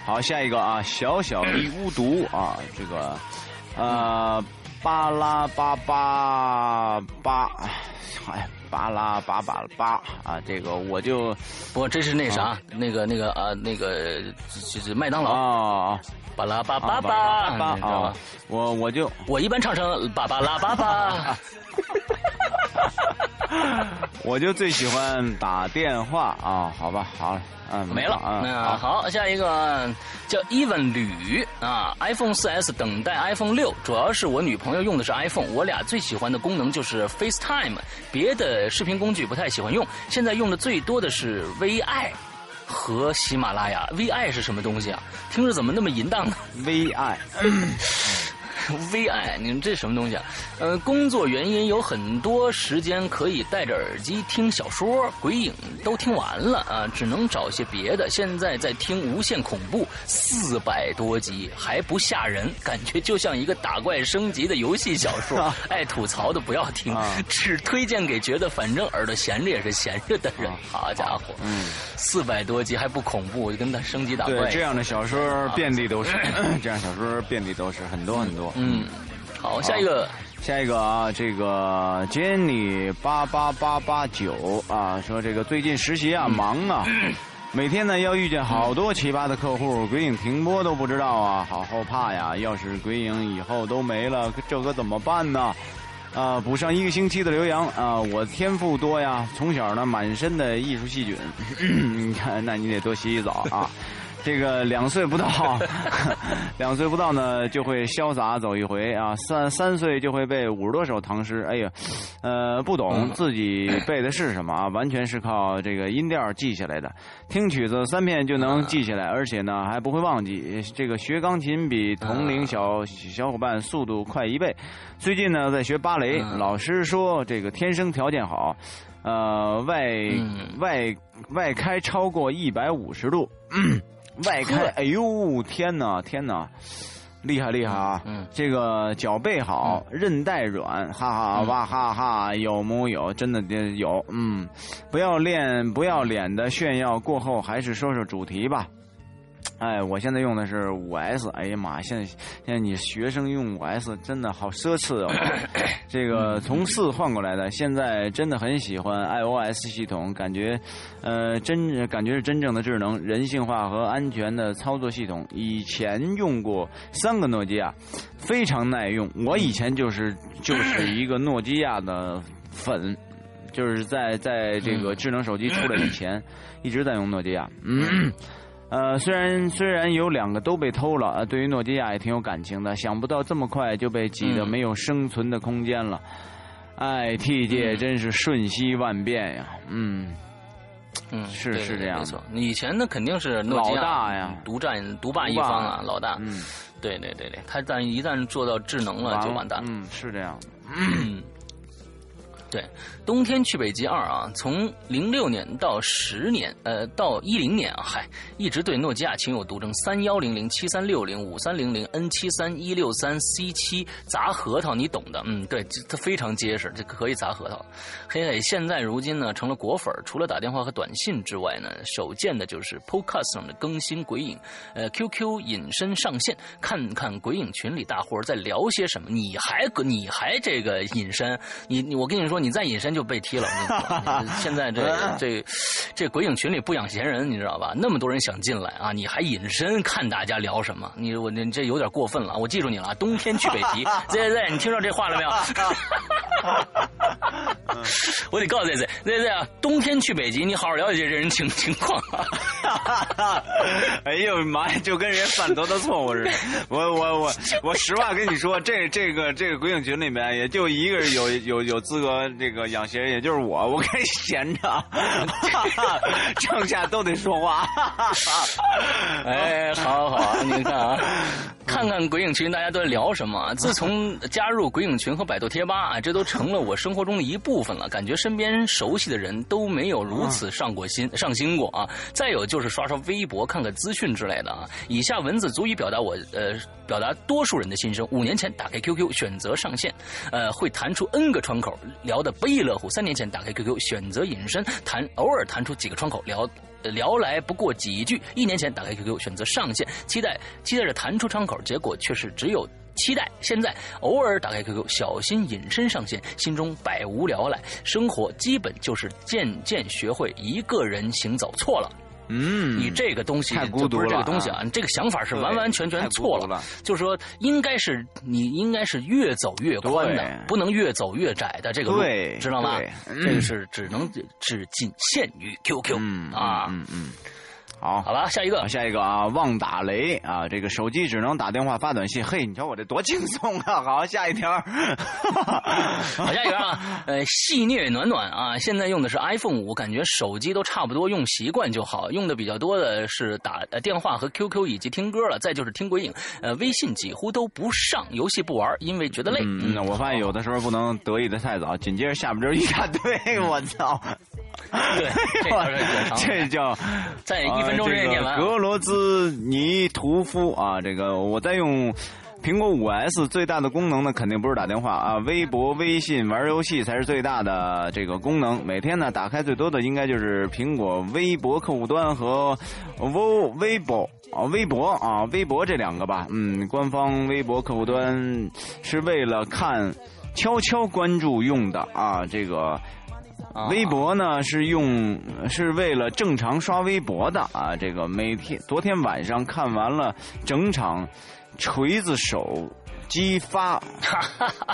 好，下一个啊，小小一巫毒啊，这个，呃，巴拉巴巴巴，哎，巴拉巴巴巴啊，这个我就，不，这是那啥，那个那个啊，那个就是麦当劳。啊，巴拉巴巴巴，巴啊，我我就我一般唱成巴巴拉巴巴，我就最喜欢打电话啊，好吧，好了。嗯，没了。嗯，好，下一个叫 Even 吕啊，iPhone 4S 等待 iPhone 六，主要是我女朋友用的是 iPhone，我俩最喜欢的功能就是 FaceTime，别的视频工具不太喜欢用，现在用的最多的是 VI 和喜马拉雅。VI 是什么东西啊？听着怎么那么淫荡呢？VI。VI，你们这什么东西啊？呃，工作原因有很多时间可以戴着耳机听小说，鬼影都听完了啊，只能找些别的。现在在听《无限恐怖》，四百多集还不吓人，感觉就像一个打怪升级的游戏小说。爱吐槽的不要听，只推荐给觉得反正耳朵闲着也是闲着的人。好家伙，嗯，四百多集还不恐怖，就跟他升级打怪。对，这样的小说遍地都是，这样小说遍地都是，很多很多。嗯，好，下一个，下一个啊，这个 Jenny 八八八八九啊，说这个最近实习啊忙啊，每天呢要遇见好多奇葩的客户，鬼影停播都不知道啊，好后怕呀！要是鬼影以后都没了，这可怎么办呢？啊，补上一个星期的留洋啊，我天赋多呀，从小呢满身的艺术细菌，你看，那你得多洗洗澡啊。这个两岁不到，两岁不到呢，就会潇洒走一回啊。三三岁就会背五十多首唐诗，哎呀，呃，不懂自己背的是什么啊，完全是靠这个音调记下来的。听曲子三遍就能记下来，而且呢还不会忘记。这个学钢琴比同龄小小伙伴速度快一倍。最近呢在学芭蕾，老师说这个天生条件好，呃，外外外开超过一百五十度。外开，哎呦天哪，天哪，厉害厉害啊！嗯，这个脚背好，韧带软，哈哈哇哈哈，有木有？真的有，嗯，不要练不要脸的炫耀过后，还是说说主题吧。哎，我现在用的是五 S，哎呀妈，现在现在你学生用五 S 真的好奢侈哦。这个从四换过来的，现在真的很喜欢 iOS 系统，感觉呃真感觉是真正的智能、人性化和安全的操作系统。以前用过三个诺基亚，非常耐用。我以前就是就是一个诺基亚的粉，就是在在这个智能手机出来以前，一直在用诺基亚。嗯。呃，虽然虽然有两个都被偷了，呃，对于诺基亚也挺有感情的。想不到这么快就被挤得没有生存的空间了，哎，T 界真是瞬息万变呀，嗯，嗯，是是这样，没错。以前那肯定是诺基亚呀，独占独霸一方啊，老大，嗯，对对对对，他但一旦做到智能了就完蛋了，嗯，是这样的。对，冬天去北极二啊，从零六年到十年，呃，到一零年啊，嗨，一直对诺基亚情有独钟，三幺零零、七三六零、五三零零、N 七三、一六三、C 七砸核桃，你懂的，嗯，对，它非常结实，这可以砸核桃。嘿嘿，现在如今呢，成了果粉，除了打电话和短信之外呢，首见的就是 Podcast 上的更新鬼影，呃，QQ 隐身上线，看看鬼影群里大伙在聊些什么，你还你还这个隐身，你你我跟你说。你再隐身就被踢了。现在这这这鬼影群里不养闲人，你知道吧？那么多人想进来啊，你还隐身看大家聊什么？你我你这有点过分了。我记住你了，冬天去北极。Z Z，你听到这话了没有？我得告诉 Z Z，Z Z 啊，冬天去北极，你好好了解这人情情况。哎呦妈呀，就跟人犯多大错误似的。我我我我实话跟你说，这这个这个鬼影群里面也就一个人有有有资格。这个养闲人也就是我，我可以闲着，剩下都得说话。哎，好好好，你看啊，看看鬼影群大家都在聊什么。自从加入鬼影群和百度贴吧啊，这都成了我生活中的一部分了。感觉身边熟悉的人都没有如此上过心上心过啊。再有就是刷刷微博，看看资讯之类的啊。以下文字足以表达我呃表达多数人的心声。五年前打开 QQ 选择上线，呃，会弹出 N 个窗口聊。的不亦乐乎。三年前打开 QQ，选择隐身，弹偶尔弹出几个窗口聊，聊来不过几句。一年前打开 QQ，选择上线，期待期待着弹出窗口，结果却是只有期待。现在偶尔打开 QQ，小心隐身上线，心中百无聊赖，生活基本就是渐渐学会一个人行走。错了。嗯，你这个东西太孤独了。这个东西啊，你这个想法是完完全全错了。就是说，应该是你应该是越走越宽的，不能越走越窄的这个路，知道吗？这个是只能只仅限于 QQ 啊。嗯嗯。好，好了，下一个，下一个啊，忘打雷啊，这个手机只能打电话发短信。嘿，你瞧我这多轻松啊！好，下一条，好，下一个啊，呃，细虐暖暖啊，现在用的是 iPhone 五，感觉手机都差不多用习惯就好，用的比较多的是打电话和 QQ 以及听歌了，再就是听鬼影，呃，微信几乎都不上，游戏不玩，因为觉得累。嗯，我发现有的时候不能得意的太早，紧接着下边就一大堆，我操。对，这叫在一分钟之内念完。格罗兹尼屠夫啊，这个我在用苹果五 S，最大的功能呢，肯定不是打电话啊，微博、微信、玩游戏才是最大的这个功能。每天呢，打开最多的应该就是苹果微博客户端和微微博啊，微博啊，微博这两个吧。嗯，官方微博客户端是为了看悄悄关注用的啊，这个。微博呢是用是为了正常刷微博的啊，这个每天昨天晚上看完了整场锤子手机发，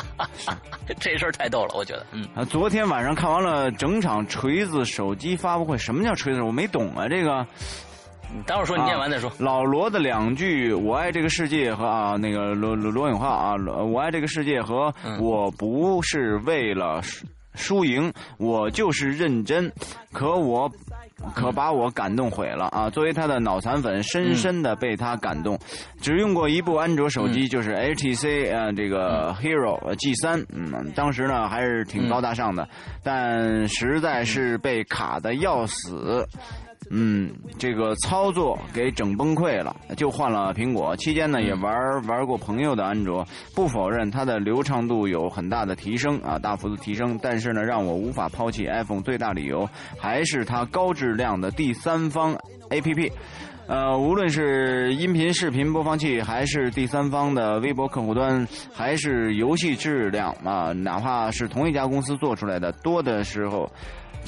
这事儿太逗了，我觉得。嗯啊，昨天晚上看完了整场锤子手机发布会，什么叫锤子？我没懂啊，这个。你待会儿说，你念完再说。老罗的两句“我爱这个世界”和啊那个罗罗罗永浩啊，“我爱这个世界”和“我不是为了”。输赢，我就是认真，可我，可把我感动毁了啊！作为他的脑残粉，深深的被他感动。只用过一部安卓手机，就是 HTC 呃这个 Hero G 三，嗯，当时呢还是挺高大上的，但实在是被卡的要死。嗯，这个操作给整崩溃了，就换了苹果。期间呢，也玩玩过朋友的安卓，不否认它的流畅度有很大的提升啊，大幅度提升。但是呢，让我无法抛弃 iPhone 最大理由还是它高质量的第三方 APP。呃，无论是音频、视频播放器，还是第三方的微博客户端，还是游戏质量啊，哪怕是同一家公司做出来的，多的时候。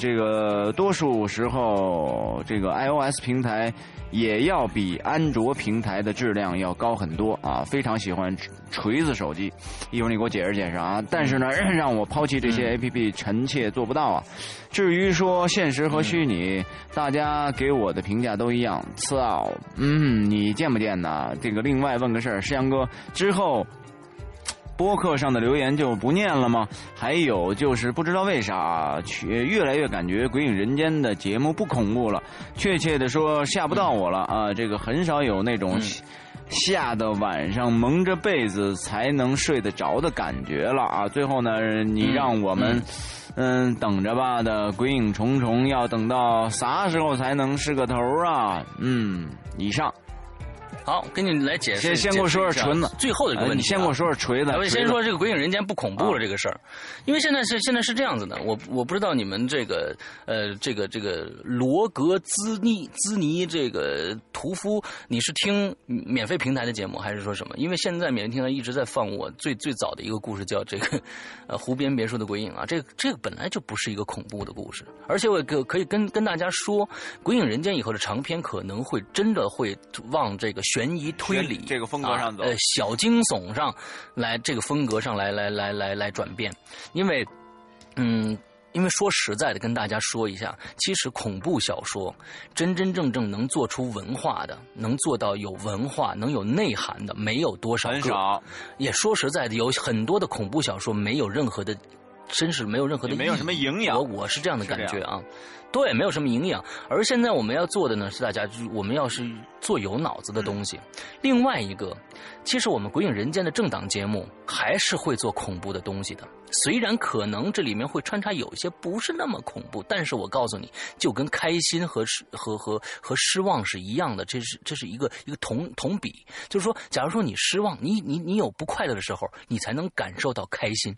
这个多数时候，这个 iOS 平台也要比安卓平台的质量要高很多啊！非常喜欢锤子手机，一会儿你给我解释解释啊！但是呢，让我抛弃这些 APP，臣妾做不到啊！至于说现实和虚拟，大家给我的评价都一样，次奥，嗯，你见不见呢？这个另外问个事儿，石阳哥之后。播客上的留言就不念了吗？还有就是不知道为啥，越越来越感觉《鬼影人间》的节目不恐怖了，确切的说吓不到我了啊！这个很少有那种吓得晚上蒙着被子才能睡得着的感觉了啊！最后呢，你让我们嗯等着吧的《鬼影重重》要等到啥时候才能是个头啊？嗯，以上。好，跟你来解释。先先给我说说锤子，最后的一个问题。你先给我说说锤子。我先说这个《鬼影人间》不恐怖了这个事儿，因为现在是现在是这样子的，我我不知道你们这个呃这个这个罗格兹尼兹尼这个屠夫，你是听免费平台的节目还是说什么？因为现在免费平台一直在放我最最早的一个故事，叫这个呃湖边别墅的鬼影啊，这个这个本来就不是一个恐怖的故事，而且我可可以跟跟大家说，《鬼影人间》以后的长篇可能会真的会往这个。悬疑推理这个风格上走，呃，小惊悚上来这个风格上来来来来来转变，因为，嗯，因为说实在的，跟大家说一下，其实恐怖小说真真正正能做出文化的，能做到有文化、能有内涵的，没有多少个。也说实在的，有很多的恐怖小说没有任何的，真是没有任何的，没有什么营养。我我是这样的感觉啊。对，没有什么营养。而现在我们要做的呢，是大家我们要是做有脑子的东西。另外一个，其实我们《鬼影人间》的正档节目还是会做恐怖的东西的。虽然可能这里面会穿插有一些不是那么恐怖，但是我告诉你，就跟开心和失和和和失望是一样的。这是这是一个一个同同比，就是说，假如说你失望，你你你有不快乐的时候，你才能感受到开心。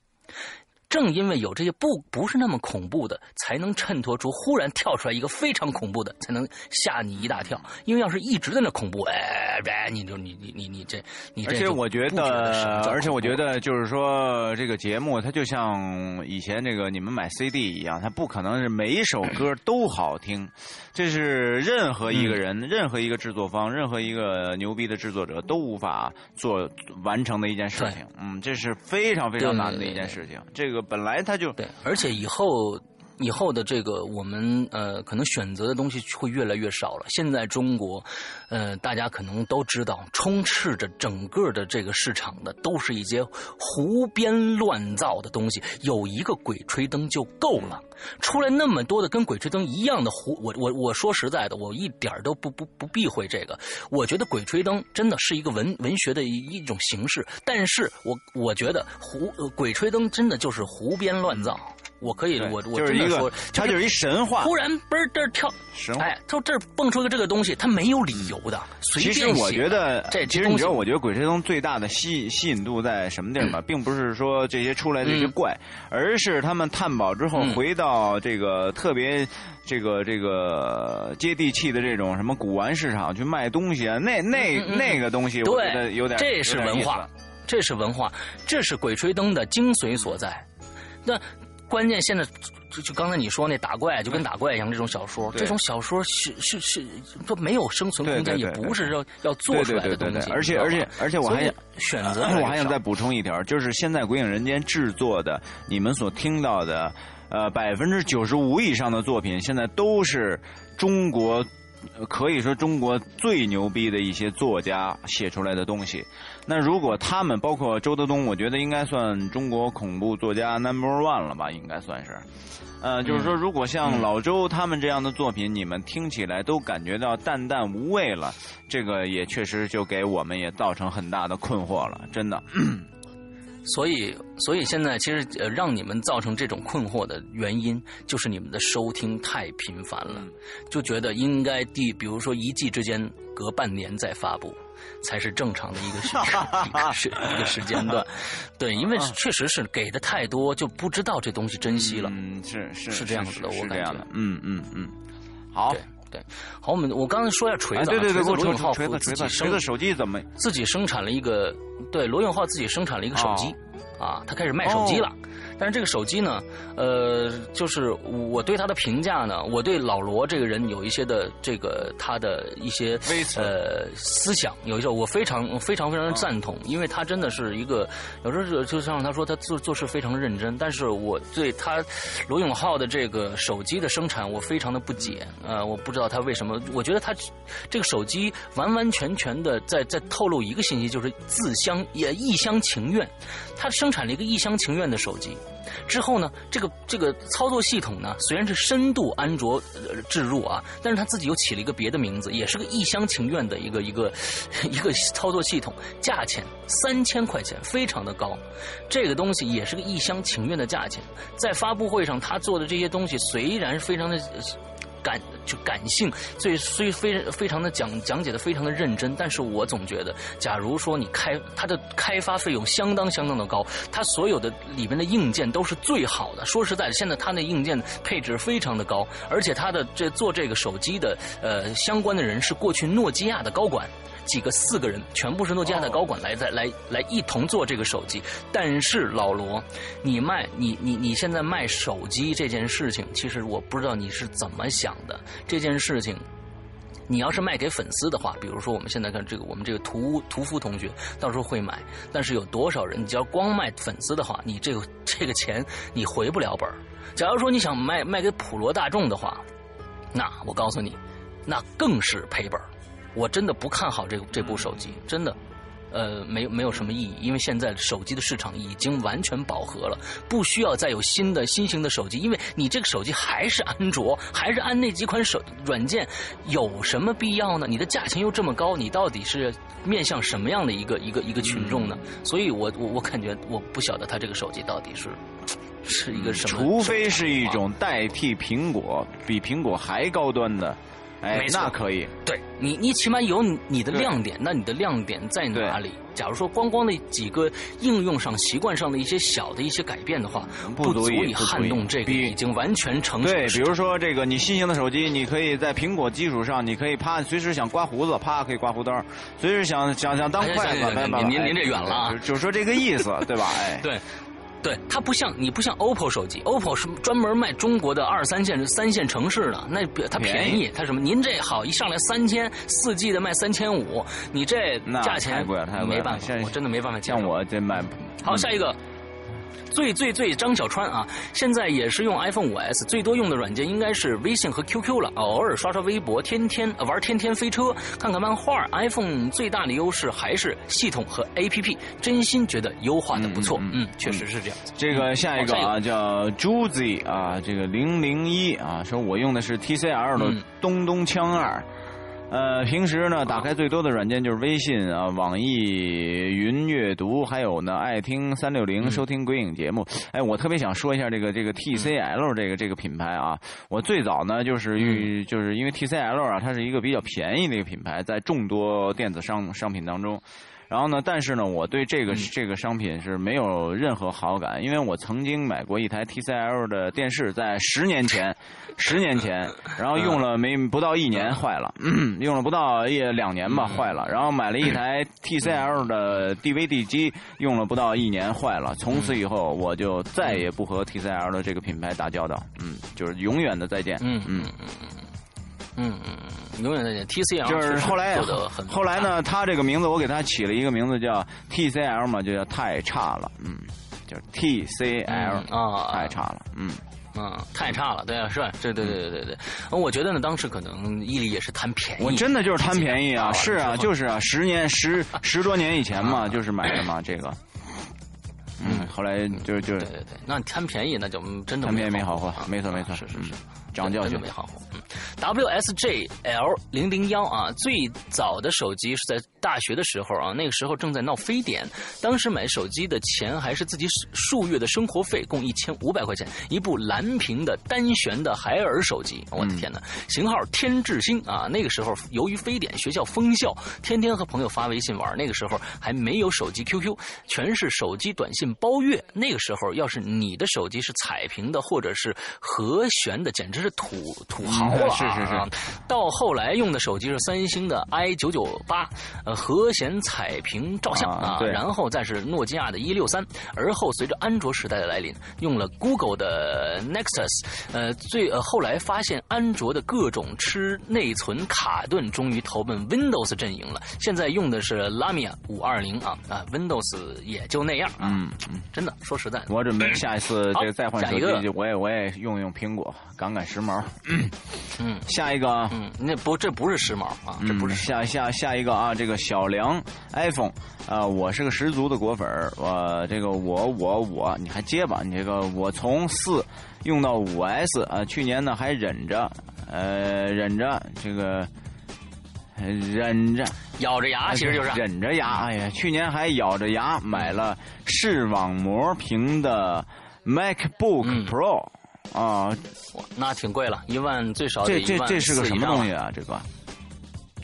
正因为有这些不不是那么恐怖的，才能衬托出忽然跳出来一个非常恐怖的，才能吓你一大跳。因为要是一直在那恐怖，哎，你就你你你你这你这。而且我觉得，而且我觉得就是说，这个节目它就像以前这个你们买 CD 一样，它不可能是每一首歌都好听。这是任何一个人、任何一个制作方、任何一个牛逼的制作者都无法做完成的一件事情。嗯，这是非常非常难的一件事情。这个。本来他就对，而且以后以后的这个我们呃，可能选择的东西会越来越少了。现在中国，呃，大家可能都知道，充斥着整个的这个市场的都是一些胡编乱造的东西。有一个鬼吹灯就够了，出来那么多的跟鬼吹灯一样的胡，我我我说实在的，我一点都不不不避讳这个。我觉得鬼吹灯真的是一个文文学的一一种形式，但是我我觉得胡鬼吹灯真的就是胡编乱造。我可以，我我就是一个，它就是一神话。突然嘣儿这儿跳，哎，就这儿蹦出个这个东西，它没有理由的，随便其实我觉得，这其实你知道，我觉得《鬼吹灯》最大的吸吸引度在什么地儿吗？并不是说这些出来这些怪，而是他们探宝之后回到这个特别这个这个接地气的这种什么古玩市场去卖东西啊，那那那个东西，我觉得有点这是文化，这是文化，这是《鬼吹灯》的精髓所在。那。关键现在就就刚才你说那打怪就跟打怪一样这种小说，这种小说是是是，说没有生存空间，也不是要要做出来的东西。而且而且而且我还选择，我还想再补充一条，就是现在《鬼影人间》制作的，你们所听到的，呃，百分之九十五以上的作品，现在都是中国。可以说中国最牛逼的一些作家写出来的东西。那如果他们包括周德东，我觉得应该算中国恐怖作家 number one 了吧？应该算是。呃，就是说，如果像老周他们这样的作品，你们听起来都感觉到淡淡无味了，这个也确实就给我们也造成很大的困惑了，真的。所以，所以现在其实呃，让你们造成这种困惑的原因，就是你们的收听太频繁了，就觉得应该第，比如说一季之间隔半年再发布，才是正常的一个时 一个时一个时间段。对，因为确实是给的太多，就不知道这东西珍惜了。嗯，是是是这样子的，我感觉。嗯嗯嗯，好。对，好，我们我刚才说一下锤子，对对对，罗永浩锤子锤子锤子手机怎么自己生产了一个？对，罗永浩自己生产了一个手机，啊，他开始卖手机了。但是这个手机呢，呃，就是我对他的评价呢，我对老罗这个人有一些的这个他的一些呃思想，有一些我非常非常非常的赞同，因为他真的是一个有时候就像他说他做做事非常认真，但是我对他罗永浩的这个手机的生产我非常的不解，呃，我不知道他为什么，我觉得他这个手机完完全全的在在透露一个信息，就是自相也一厢情愿，他生产了一个一厢情愿的手机。之后呢，这个这个操作系统呢，虽然是深度安卓置入啊，但是他自己又起了一个别的名字，也是个一厢情愿的一个一个一个操作系统，价钱三千块钱，非常的高。这个东西也是个一厢情愿的价钱，在发布会上他做的这些东西虽然非常的。感就感性，所以虽非非常的讲讲解的非常的认真，但是我总觉得，假如说你开它的开发费用相当相当的高，它所有的里面的硬件都是最好的。说实在的，现在它那硬件配置非常的高，而且它的这做这个手机的呃相关的人是过去诺基亚的高管。几个四个人全部是诺基亚的高管来在来来一同做这个手机，但是老罗，你卖你你你现在卖手机这件事情，其实我不知道你是怎么想讲的。这件事情，你要是卖给粉丝的话，比如说我们现在看这个我们这个屠屠夫同学，到时候会买，但是有多少人？你只要光卖粉丝的话，你这个这个钱你回不了本假如说你想卖卖给普罗大众的话，那我告诉你，那更是赔本我真的不看好这这部手机，真的，呃，没没有什么意义，因为现在手机的市场已经完全饱和了，不需要再有新的新型的手机，因为你这个手机还是安卓，还是按那几款手软件，有什么必要呢？你的价钱又这么高，你到底是面向什么样的一个一个一个群众呢？所以我我我感觉我不晓得他这个手机到底是是一个什么，除非是一种代替苹果，比苹果还高端的。哎，那可以。对你，你起码有你的亮点。那你的亮点在哪里？假如说光光那几个应用上、习惯上的一些小的一些改变的话，不足以撼动这个已经完全成熟。对，比如说这个，你新型的手机，你可以在苹果基础上，你可以啪，随时想刮胡子，啪可以刮胡刀；随时想想想当筷子，您您您这远了，就说这个意思，对吧？哎，对。对，它不像你不像 OPPO 手机，OPPO 是专门卖中国的二三线、三线城市的，那它便宜，它什么？您这好一上来三千，四 G 的卖三千五，你这价钱太贵了，太贵了，没办法，我真的没办法。像我这买，好下一个。最最最张小川啊，现在也是用 iPhone 五 S，最多用的软件应该是微信和 QQ 了。偶尔刷刷微博，天天玩天天飞车，看看漫画。iPhone 最大的优势还是系统和 APP，真心觉得优化的不错。嗯，确实是这样。这个下一个啊，叫 Juzi 啊，这个零零一啊，说我用的是 TCL 的东东枪二。呃，平时呢，打开最多的软件就是微信啊，网易云阅读，还有呢，爱听三六零收听鬼影节目。哎，我特别想说一下这个这个 TCL 这个这个品牌啊，我最早呢就是因就是因为 TCL 啊，它是一个比较便宜的一个品牌，在众多电子商商品当中。然后呢？但是呢，我对这个这个商品是没有任何好感，因为我曾经买过一台 TCL 的电视，在十年前，十年前，然后用了没不到一年坏了，用了不到一两年吧坏了，然后买了一台 TCL 的 DVD 机，用了不到一年坏了，从此以后我就再也不和 TCL 的这个品牌打交道，嗯，就是永远的再见，嗯。嗯嗯嗯。嗯嗯嗯，永远在见 TCL 就是后来很后来呢，他这个名字我给他起了一个名字叫 TCL 嘛，就叫太差了，嗯，就是 TCL 啊，太差了，嗯。嗯，太差了，对啊，是，对对对对对对，我觉得呢，当时可能伊利也是贪便宜，我真的就是贪便宜啊，是啊，就是啊，十年十 十多年以前嘛，就是买的嘛，这个，嗯，后来就就对对对，那贪便宜那就真的贪便宜没好货，没错没错，是是是。长教训没含糊。嗯，WSJL 零零幺啊，最早的手机是在大学的时候啊，那个时候正在闹非典，当时买手机的钱还是自己数月的生活费，共一千五百块钱，一部蓝屏的单旋的海尔手机，我的天哪，型号天智星啊，那个时候由于非典，学校封校，天天和朋友发微信玩，那个时候还没有手机 QQ，全是手机短信包月，那个时候要是你的手机是彩屏的或者是和弦的，简直是土土豪了。是是是。到后来用的手机是三星的 i 九九八，呃，和弦彩屏照相啊。对。然后再是诺基亚的一六三，而后随着安卓时代的来临，用了 Google 的 Nexus，呃，最呃后来发现安卓的各种吃内存卡顿，终于投奔 Windows 阵营了。现在用的是 Lumia 五二零啊啊，Windows 也就那样啊。嗯嗯。真的，说实在的，我准备下一次这个再换手机，我也我也用用苹果，赶赶时髦。嗯，下一个啊，嗯，那不这不是时髦啊，这不是下下下一个啊，这个小梁 iPhone 啊，我是个十足的果粉儿，我这个我我我，你还接吧？你这个我从四用到五 S 啊，去年呢还忍着，呃，忍着这个忍着咬着牙，其实就是忍着牙。哎呀，去年还咬着牙买了视网膜屏的 MacBook Pro。啊，那挺贵了，一万最少这这这是个什么东西啊？这个，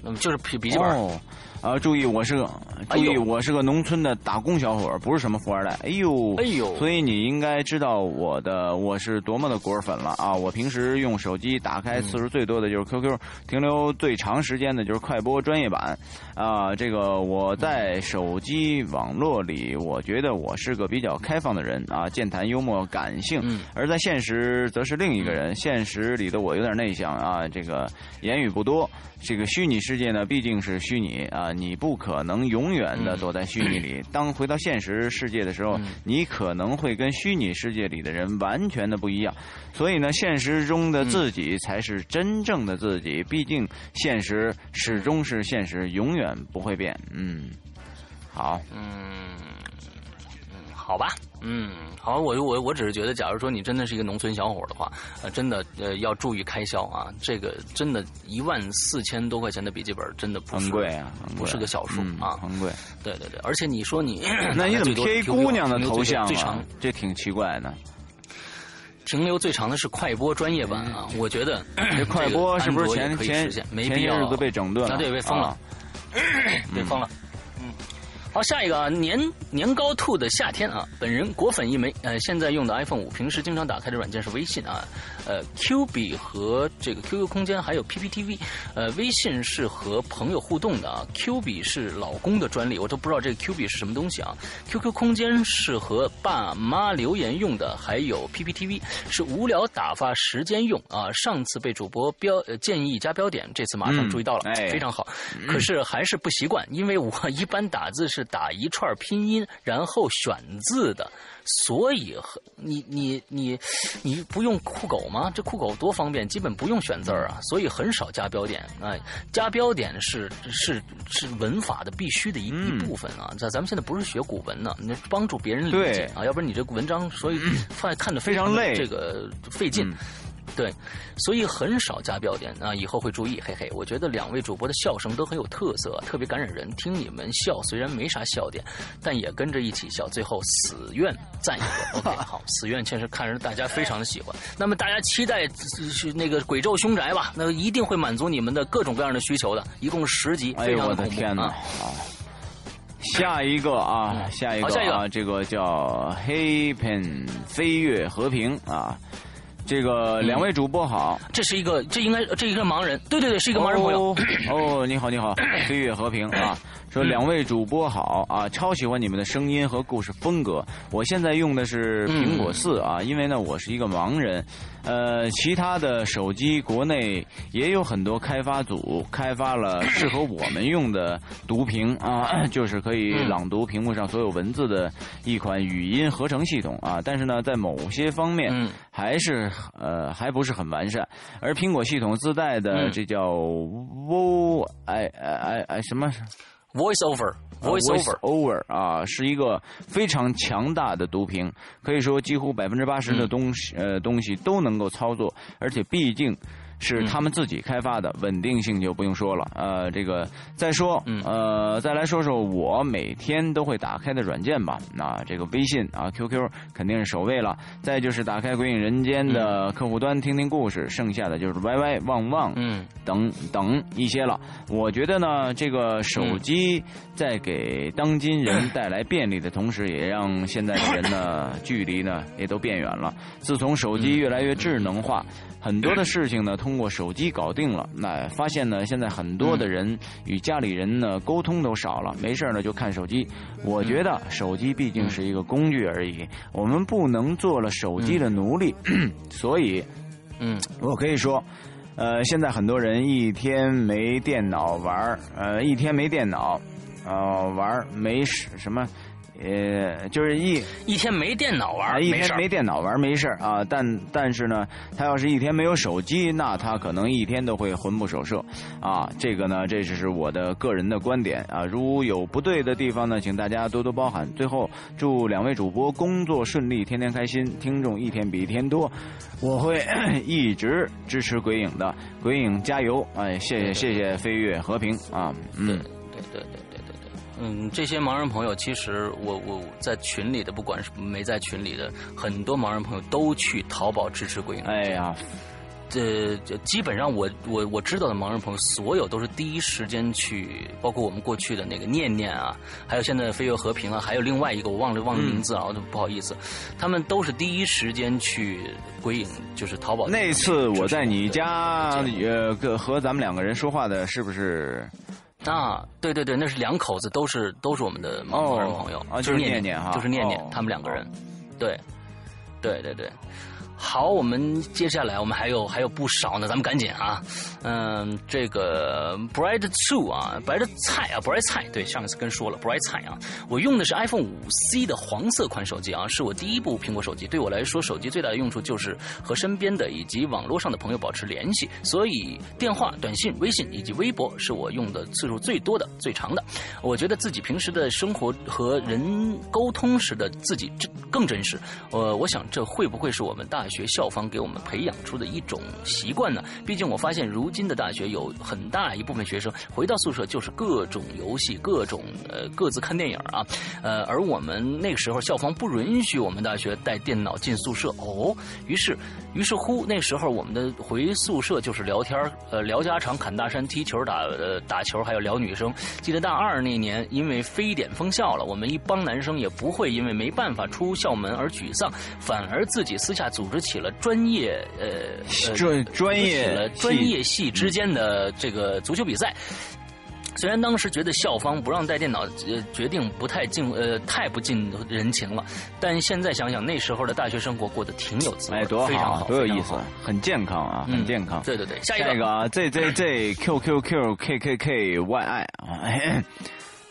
那么就是笔笔记本。啊，注意，我是个注意，我是个农村的打工小伙，不是什么富二代。哎呦，哎呦，所以你应该知道我的我是多么的果粉了啊！我平时用手机打开次数最多的就是 QQ，停留最长时间的就是快播专业版啊。这个我在手机网络里，我觉得我是个比较开放的人啊，健谈、幽默、感性；而在现实则是另一个人，现实里的我有点内向啊，这个言语不多。这个虚拟世界呢，毕竟是虚拟啊，你不可能永远的躲在虚拟里。当回到现实世界的时候，你可能会跟虚拟世界里的人完全的不一样。所以呢，现实中的自己才是真正的自己。毕竟现实始终是现实，永远不会变。嗯，好，嗯，嗯，好吧，嗯。好，我我我只是觉得，假如说你真的是一个农村小伙的话，呃，真的呃要注意开销啊。这个真的，一万四千多块钱的笔记本真的很贵啊，不是个小数啊，很贵。对对对，而且你说你，那你怎么贴一姑娘的头像啊？这挺奇怪的。停留最长的是快播专业版啊，我觉得这快播是不是前前没必要日子被整顿了？对，被封了，被封了。好，下一个啊，年年糕兔的夏天啊，本人果粉一枚，呃，现在用的 iPhone 五，平时经常打开的软件是微信啊，呃，Q 比和这个 QQ 空间还有 PPTV，呃，微信是和朋友互动的啊，Q 比是老公的专利，我都不知道这个 Q 比是什么东西啊，QQ 空间是和爸妈留言用的，还有 PPTV 是无聊打发时间用啊，上次被主播标呃建议加标点，这次马上注意到了，非常好，可是还是不习惯，因为我一般打字是。是打一串拼音，然后选字的，所以你你你你不用酷狗吗？这酷狗多方便，基本不用选字啊，所以很少加标点。哎，加标点是是是文法的必须的一一部分啊。咱咱们现在不是学古文呢，你帮助别人理解啊，要不然你这文章所以看看着非常累，这个费劲。对，所以很少加标点啊，以后会注意。嘿嘿，我觉得两位主播的笑声都很有特色，特别感染人。听你们笑，虽然没啥笑点，但也跟着一起笑。最后死愿赞一个。OK，好，死愿确实看着大家非常的喜欢。那么大家期待是那个鬼咒凶宅吧？那一定会满足你们的各种各样的需求的。一共十集，非常的恐怖啊！下一个啊，下一个啊，这个叫黑 pen 飞跃和平啊。这个两位主播好，这是一个，这应该这一个盲人，对对对，是一个盲人朋友。哦，你 好你好，飞跃和平啊。说两位主播好啊，超喜欢你们的声音和故事风格。我现在用的是苹果四啊，因为呢我是一个盲人。呃，其他的手机国内也有很多开发组开发了适合我们用的读屏啊，就是可以朗读屏幕上所有文字的一款语音合成系统啊。但是呢，在某些方面还是呃还不是很完善。而苹果系统自带的这叫哎哎哎哎什么？Voice over，Voice over 啊，是一个非常强大的读屏，可以说几乎百分之八十的东西呃东西都能够操作，而且毕竟。是他们自己开发的，稳定性就不用说了。呃，这个再说，呃，再来说说我每天都会打开的软件吧。那这个微信啊，QQ 肯定是首位了。再就是打开《鬼影人间》的客户端听听故事，剩下的就是 YY、旺旺，嗯，等等一些了。我觉得呢，这个手机在给当今人 带来便利的同时，也让现在的人呢，距离呢也都变远了。自从手机越来越智能化。很多的事情呢，通过手机搞定了。那发现呢，现在很多的人与家里人呢沟通都少了，没事呢就看手机。我觉得手机毕竟是一个工具而已，我们不能做了手机的奴隶。所以，嗯，我可以说，呃，现在很多人一天没电脑玩呃，一天没电脑，呃，玩没什什么。呃，就是一一天没电脑玩，一天没电脑玩没事啊。但但是呢，他要是一天没有手机，那他可能一天都会魂不守舍啊。这个呢，这只是我的个人的观点啊。如有不对的地方呢，请大家多多包涵。最后，祝两位主播工作顺利，天天开心，听众一天比一天多。我会 一直支持鬼影的，鬼影加油！哎，谢谢谢谢飞跃和平啊，嗯，对对对。嗯，这些盲人朋友，其实我我在群里的，不管是没在群里的，很多盲人朋友都去淘宝支持鬼影。哎呀，这这基本上我我我知道的盲人朋友，所有都是第一时间去，包括我们过去的那个念念啊，还有现在飞跃和平啊，还有另外一个我忘了忘了名字啊，我不好意思，他们都是第一时间去鬼影，就是淘宝。那次我在你家，呃，和咱们两个人说话的，是不是？啊，对对对，那是两口子，都是都是我们的盲人朋友，就是念念哈，就是念念，他们两个人，对，对对对。好，我们接下来我们还有还有不少呢，咱们赶紧啊，嗯，这个 Bright Two 啊，Bright 菜啊，Bright 菜，对，上一次跟说了 Bright 菜啊，我用的是 iPhone 五 C 的黄色款手机啊，是我第一部苹果手机，对我来说，手机最大的用处就是和身边的以及网络上的朋友保持联系，所以电话、短信、微信以及微博是我用的次数最多的、最长的。我觉得自己平时的生活和人沟通时的自己更真实。呃，我想这会不会是我们大学校方给我们培养出的一种习惯呢？毕竟我发现，如今的大学有很大一部分学生回到宿舍就是各种游戏、各种呃各自看电影啊，呃，而我们那个时候校方不允许我们大学带电脑进宿舍哦。于是，于是乎，那时候我们的回宿舍就是聊天呃，聊家常、侃大山、踢球、打呃打球，还有聊女生。记得大二那年，因为非典封校了，我们一帮男生也不会因为没办法出校门而沮丧，反而自己私下组织。起了专业呃专专业专业系之间的这个足球比赛，虽然当时觉得校方不让带电脑，呃，决定不太近呃太不近人情了，但现在想想那时候的大学生活过得挺有滋味，哎，多好，多有意思，很健康啊，很健康。对对对，下一个啊 Z Z Z Q Q Q K K K Y I 啊。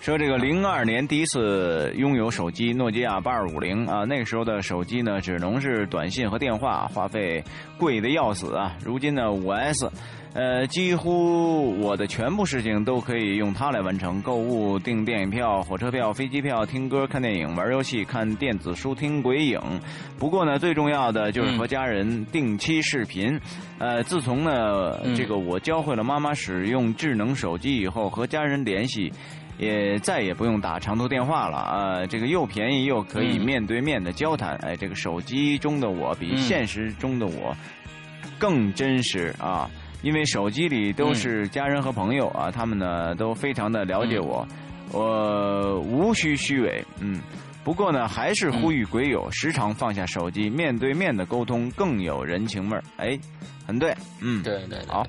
说这个零二年第一次拥有手机，诺基亚八二五零啊，那个时候的手机呢，只能是短信和电话，话费贵的要死啊。如今呢，五 S，呃，几乎我的全部事情都可以用它来完成：购物、订电影票、火车票、飞机票、听歌、看电影、玩游戏、看电子书、听鬼影。不过呢，最重要的就是和家人定期视频。呃，自从呢，这个我教会了妈妈使用智能手机以后，和家人联系。也再也不用打长途电话了啊！这个又便宜又可以面对面的交谈，哎，这个手机中的我比现实中的我更真实啊！因为手机里都是家人和朋友啊，他们呢都非常的了解我，我无需虚伪，嗯。不过呢，还是呼吁鬼友时常放下手机，面对面的沟通更有人情味儿。哎，很对，嗯，对对，好。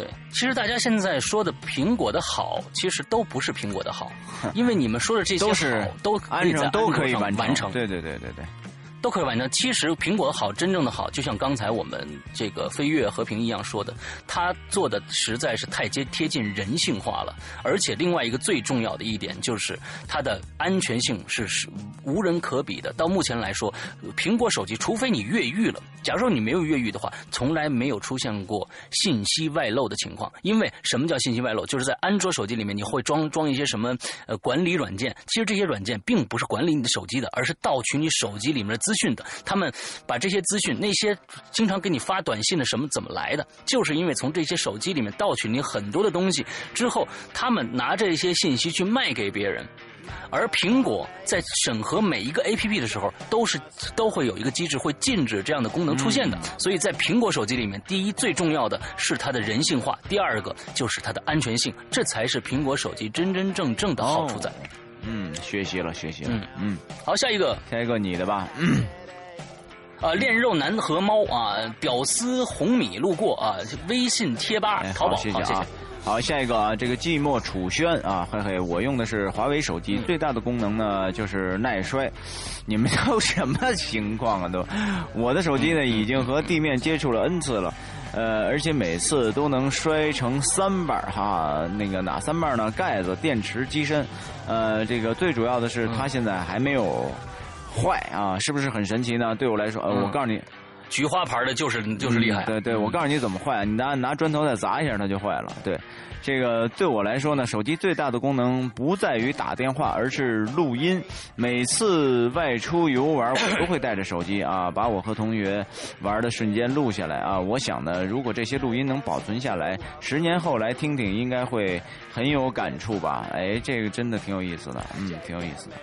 对，其实大家现在说的苹果的好，其实都不是苹果的好，因为你们说的这些都是都按照都可以完成。对对对对对，都可以完成。其实苹果好，真正的好，就像刚才我们这个飞跃和平一样说的，它做的实在是太接贴近人性化了。而且另外一个最重要的一点就是它的安全性是是无人可比的。到目前来说，苹果手机除非你越狱了，假如说你没有越狱的话，从来没有出现过信息外漏的情况。因为什么叫信息外漏？就是在安卓手机里面你会装装一些什么呃管理软件，其实这些软件并不是管理你的手机的，而是盗取你手机里面的资讯的。他们把这些资讯，那些经常给你发短信的什么怎么来的？就是因为从这些手机里面盗取你很多的东西之后，他们拿这些信息去卖给别人。而苹果在审核每一个 A P P 的时候，都是都会有一个机制会禁止这样的功能出现的。所以在苹果手机里面，第一最重要的是它的人性化，第二个就是它的安全性，这才是苹果手机真真正正的好处在。嗯，学习了，学习了。嗯嗯，好，下一个，下一个你的吧。嗯啊，炼肉男和猫啊，屌丝红米路过啊，微信贴吧、淘宝，谢谢啊。好，下一个啊，这个寂寞楚轩啊，嘿嘿，我用的是华为手机，最大的功能呢就是耐摔。你们都什么情况啊？都，我的手机呢已经和地面接触了 N 次了，呃，而且每次都能摔成三瓣哈。那个哪三瓣呢？盖子、电池、机身，呃，这个最主要的是它现在还没有。坏啊，是不是很神奇呢？对我来说，呃，我告诉你，菊花牌的就是就是厉害。对对，我告诉你怎么坏，你拿拿砖头再砸一下，它就坏了。对，这个对我来说呢，手机最大的功能不在于打电话，而是录音。每次外出游玩，我都会带着手机啊，把我和同学玩的瞬间录下来啊。我想呢，如果这些录音能保存下来，十年后来听听，应该会很有感触吧？哎，这个真的挺有意思的，嗯，挺有意思的。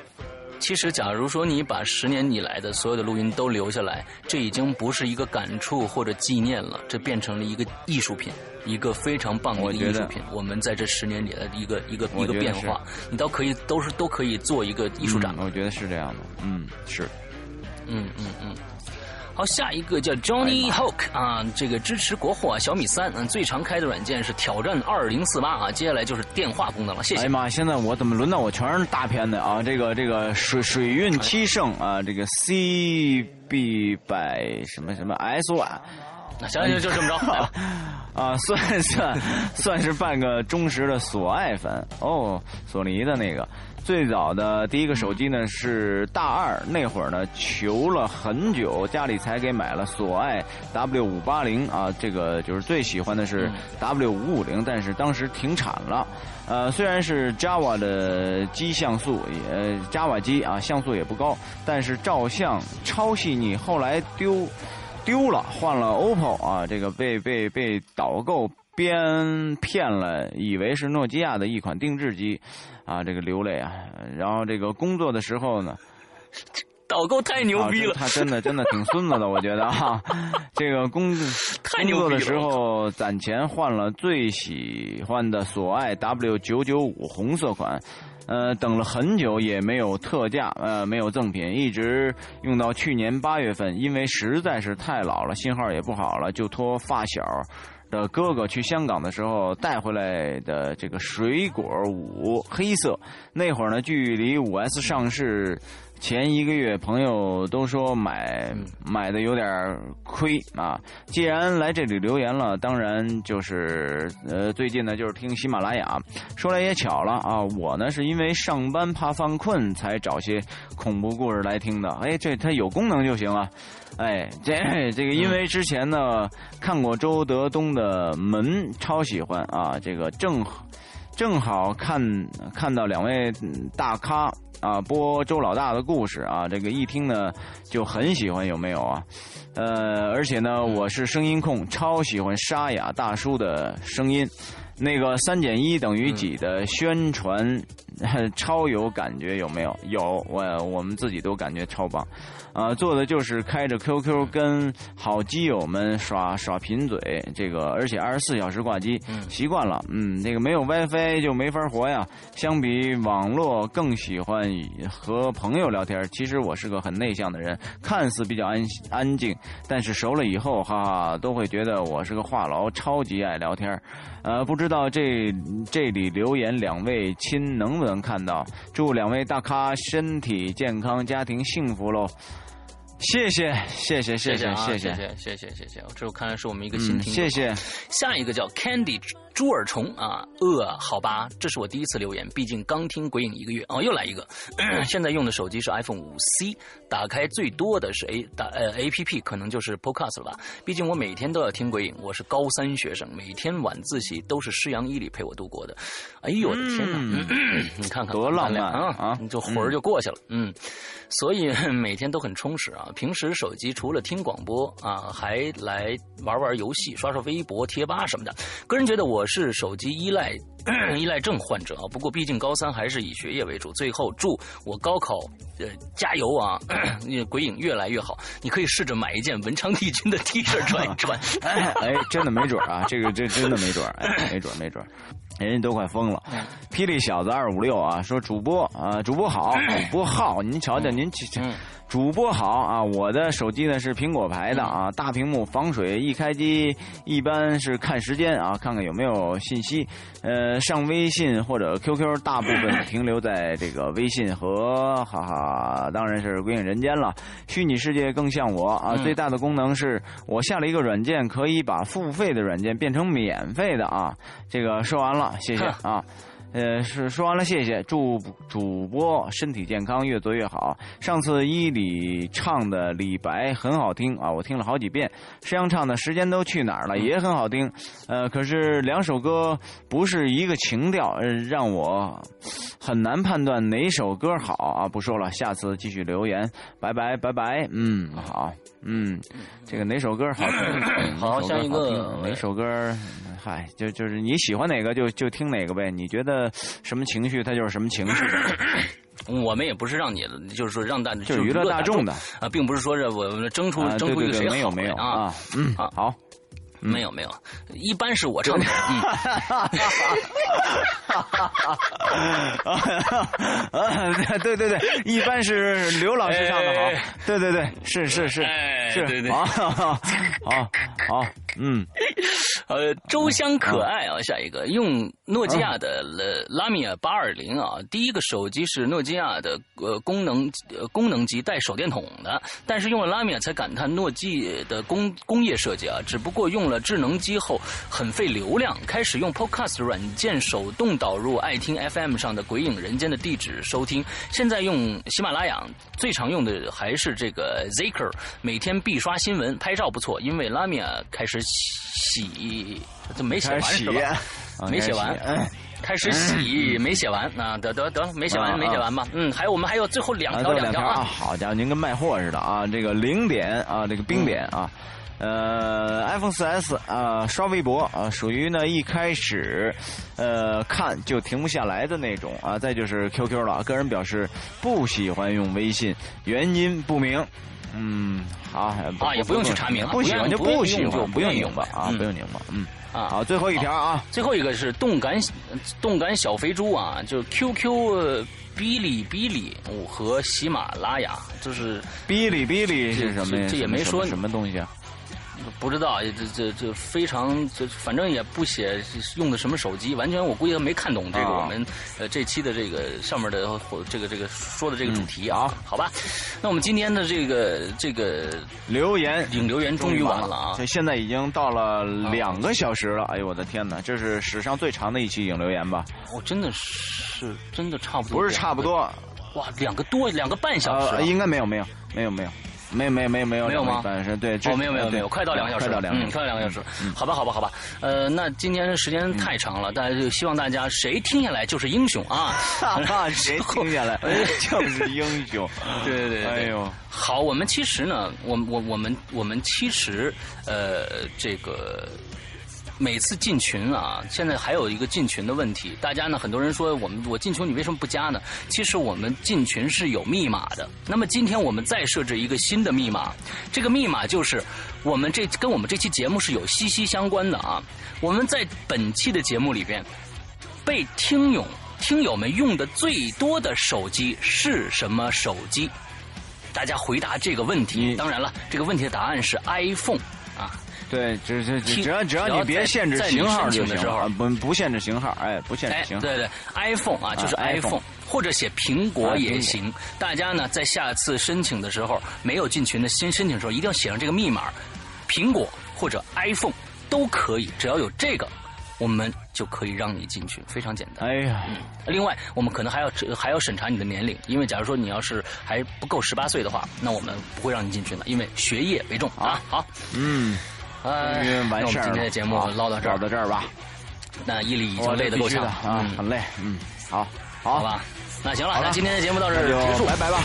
其实，假如说你把十年以来的所有的录音都留下来，这已经不是一个感触或者纪念了，这变成了一个艺术品，一个非常棒的一个艺术品。我们在这十年里的一个一个一个变化，你倒可以都是都可以做一个艺术展。我觉得是这样的，嗯，是，嗯嗯嗯。好，下一个叫 Johnny Hoke 啊，这个支持国货啊小米三，嗯，最常开的软件是挑战二零四八啊，接下来就是电话功能了，谢谢。哎呀妈，现在我怎么轮到我全是大片的啊？这个这个水水运七圣啊，这个 CB 百什么什么 S One，那行行就这么着来吧。啊，算算算是半个忠实的索爱粉哦，索尼的那个。最早的第一个手机呢是大二那会儿呢，求了很久，家里才给买了索爱 W 五八零啊，这个就是最喜欢的是 W 五五零，但是当时停产了。呃，虽然是 Java 的机像素，也，Java 机啊，像素也不高，但是照相超细腻。后来丢丢了，换了 OPPO 啊，这个被被被导购编骗了，以为是诺基亚的一款定制机。啊，这个流泪啊！然后这个工作的时候呢，导购太牛逼了，他真的真的挺孙子的，我觉得啊，这个工工作的时候攒钱换了最喜欢的索爱 W 九九五红色款，呃，等了很久也没有特价，呃，没有赠品，一直用到去年八月份，因为实在是太老了，信号也不好了，就托发小。的哥哥去香港的时候带回来的这个水果五黑色，那会儿呢，距离五 S 上市。前一个月，朋友都说买买的有点亏啊。既然来这里留言了，当然就是呃，最近呢就是听喜马拉雅。说来也巧了啊，我呢是因为上班怕犯困才找些恐怖故事来听的。哎，这它有功能就行了。哎，这这个因为之前呢看过周德东的《门》，超喜欢啊。这个正正好看看到两位大咖。啊，播周老大的故事啊，这个一听呢就很喜欢，有没有啊？呃，而且呢，我是声音控，超喜欢沙哑大叔的声音。那个三减一等于几的宣传，超有感觉，有没有？有，我我们自己都感觉超棒。啊，做的就是开着 QQ 跟好基友们耍耍贫嘴，这个而且二十四小时挂机，习惯了。嗯，那个没有 WiFi 就没法活呀。相比网络，更喜欢和朋友聊天。其实我是个很内向的人，看似比较安安静，但是熟了以后，哈哈，都会觉得我是个话痨，超级爱聊天。呃，不知道这这里留言两位亲能不能看到？祝两位大咖身体健康，家庭幸福喽。谢谢谢谢谢谢谢谢谢谢谢谢谢谢，这看来是我们一个新听众。谢谢。下一个叫 Candy 猪耳虫啊，呃，好吧，这是我第一次留言，毕竟刚听鬼影一个月哦，又来一个。现在用的手机是 iPhone 五 C，打开最多的是 A 打呃 APP，可能就是 Podcast 了吧。毕竟我每天都要听鬼影，我是高三学生，每天晚自习都是师阳伊里陪我度过的。哎呦我的天哪，你看看多浪漫啊你，就魂儿就过去了，嗯，所以每天都很充实啊。平时手机除了听广播啊，还来玩玩游戏、刷刷微博、贴吧什么的。个人觉得我是手机依赖 依赖症患者啊。不过毕竟高三还是以学业为主。最后祝我高考呃加油啊！鬼影越来越好。你可以试着买一件文昌帝君的 T 恤 穿一穿。哎，真的没准啊，这个这真的没准哎，没准没准人家都快疯了。霹雳小子二五六啊，说主播啊，主播好，主播好，您瞧瞧您这。主播好啊，我的手机呢是苹果牌的啊，大屏幕防水，一开机一般是看时间啊，看看有没有信息。呃，上微信或者 QQ，大部分 停留在这个微信和哈哈，当然是归隐人间了。虚拟世界更像我啊，最大的功能是我下了一个软件，可以把付费的软件变成免费的啊。这个说完了，谢谢啊。呃，是说完了，谢谢，祝主播身体健康，越做越好。上次伊里唱的李白很好听啊，我听了好几遍。石羊唱的时间都去哪儿了也很好听，呃，可是两首歌不是一个情调，让我很难判断哪首歌好啊。不说了，下次继续留言，拜拜拜拜。嗯，好，嗯，这个哪首歌好？好下一个哪首歌？嗨，就就是你喜欢哪个就就听哪个呗。你觉得什么情绪，它就是什么情绪。我们也不是让你，就是说让大就是娱乐大众的啊，并不是说是我争出争出一个谁好没有啊。嗯，好。没有没有，一般是我唱的。对对对，一般是刘老师唱的好。对对对，是是是是，对对，好，好，好，嗯，呃，周香可爱啊，下一个用诺基亚的拉米亚八二零啊，第一个手机是诺基亚的呃功能呃功能机带手电筒的，但是用了拉米亚才感叹诺基的工工业设计啊，只不过用。了智能机后很费流量，开始用 Podcast 软件手动导入爱听 FM 上的《鬼影人间》的地址收听。现在用喜马拉雅最常用的还是这个 Zaker，每天必刷新闻，拍照不错。因为拉米亚开始洗，这没写完是吧？没写完，开始洗没写完啊？得得得，没写完没写完吧？嗯，还有我们还有最后两条两条啊！好家伙，您跟卖货似的啊！这个零点啊，这个冰点啊。呃，iPhone 4S 啊，刷微博啊，属于呢一开始，呃，看就停不下来的那种啊。再就是 QQ 了，个人表示不喜欢用微信，原因不明。嗯，好，啊，也不用去查明，不喜欢就不喜欢，不用拧吧啊，不用拧吧，嗯，啊，好，最后一条啊，最后一个是动感动感小肥猪啊，就 QQ、哔哩哔哩和喜马拉雅，就是哔哩哔哩是什么呀？这也没说什么东西啊。不知道，这这这非常，这反正也不写用的什么手机，完全我估计他没看懂这个我们呃这期的这个上面的这个这个说的这个主题啊，好吧，那我们今天的这个这个留言引留言终于完了啊，这现在已经到了两个小时了，哎呦我的天哪，这是史上最长的一期引留言吧？我真的是真的差不多，不是差不多，哇，两个多两个半小时，应该没有没有没有没有。没没有没有没有没有吗？对，哦，没有没有没有，快到两个小时，快到两个，嗯，快到两个小时。好吧好吧好吧，呃，那今天时间太长了，大家就希望大家谁听下来就是英雄啊！谁听下来 就是英雄。对对对，哎呦，好，我们其实呢，我我我们我们其实呃这个。每次进群啊，现在还有一个进群的问题。大家呢，很多人说我们我进群你为什么不加呢？其实我们进群是有密码的。那么今天我们再设置一个新的密码，这个密码就是我们这跟我们这期节目是有息息相关的啊。我们在本期的节目里边，被听友听友们用的最多的手机是什么手机？大家回答这个问题。当然了，这个问题的答案是 iPhone 啊。对，只是只要只要你别限制型号就行啊，不不限制型号，哎，不限制型。对对，iPhone 啊，就是 iPhone，或者写苹果也行。大家呢，在下次申请的时候，没有进群的新申请的时候，一定要写上这个密码，苹果或者 iPhone 都可以，只要有这个。我们就可以让你进去，非常简单。哎呀，另外我们可能还要还要审查你的年龄，因为假如说你要是还不够十八岁的话，那我们不会让你进去的，因为学业为重啊。好，嗯，嗯那我们今天的节目唠到这儿到这儿吧。那伊力已经累得够呛嗯。很累嗯好好。吧那行了那今天的节目到这儿就结束。拜拜吧。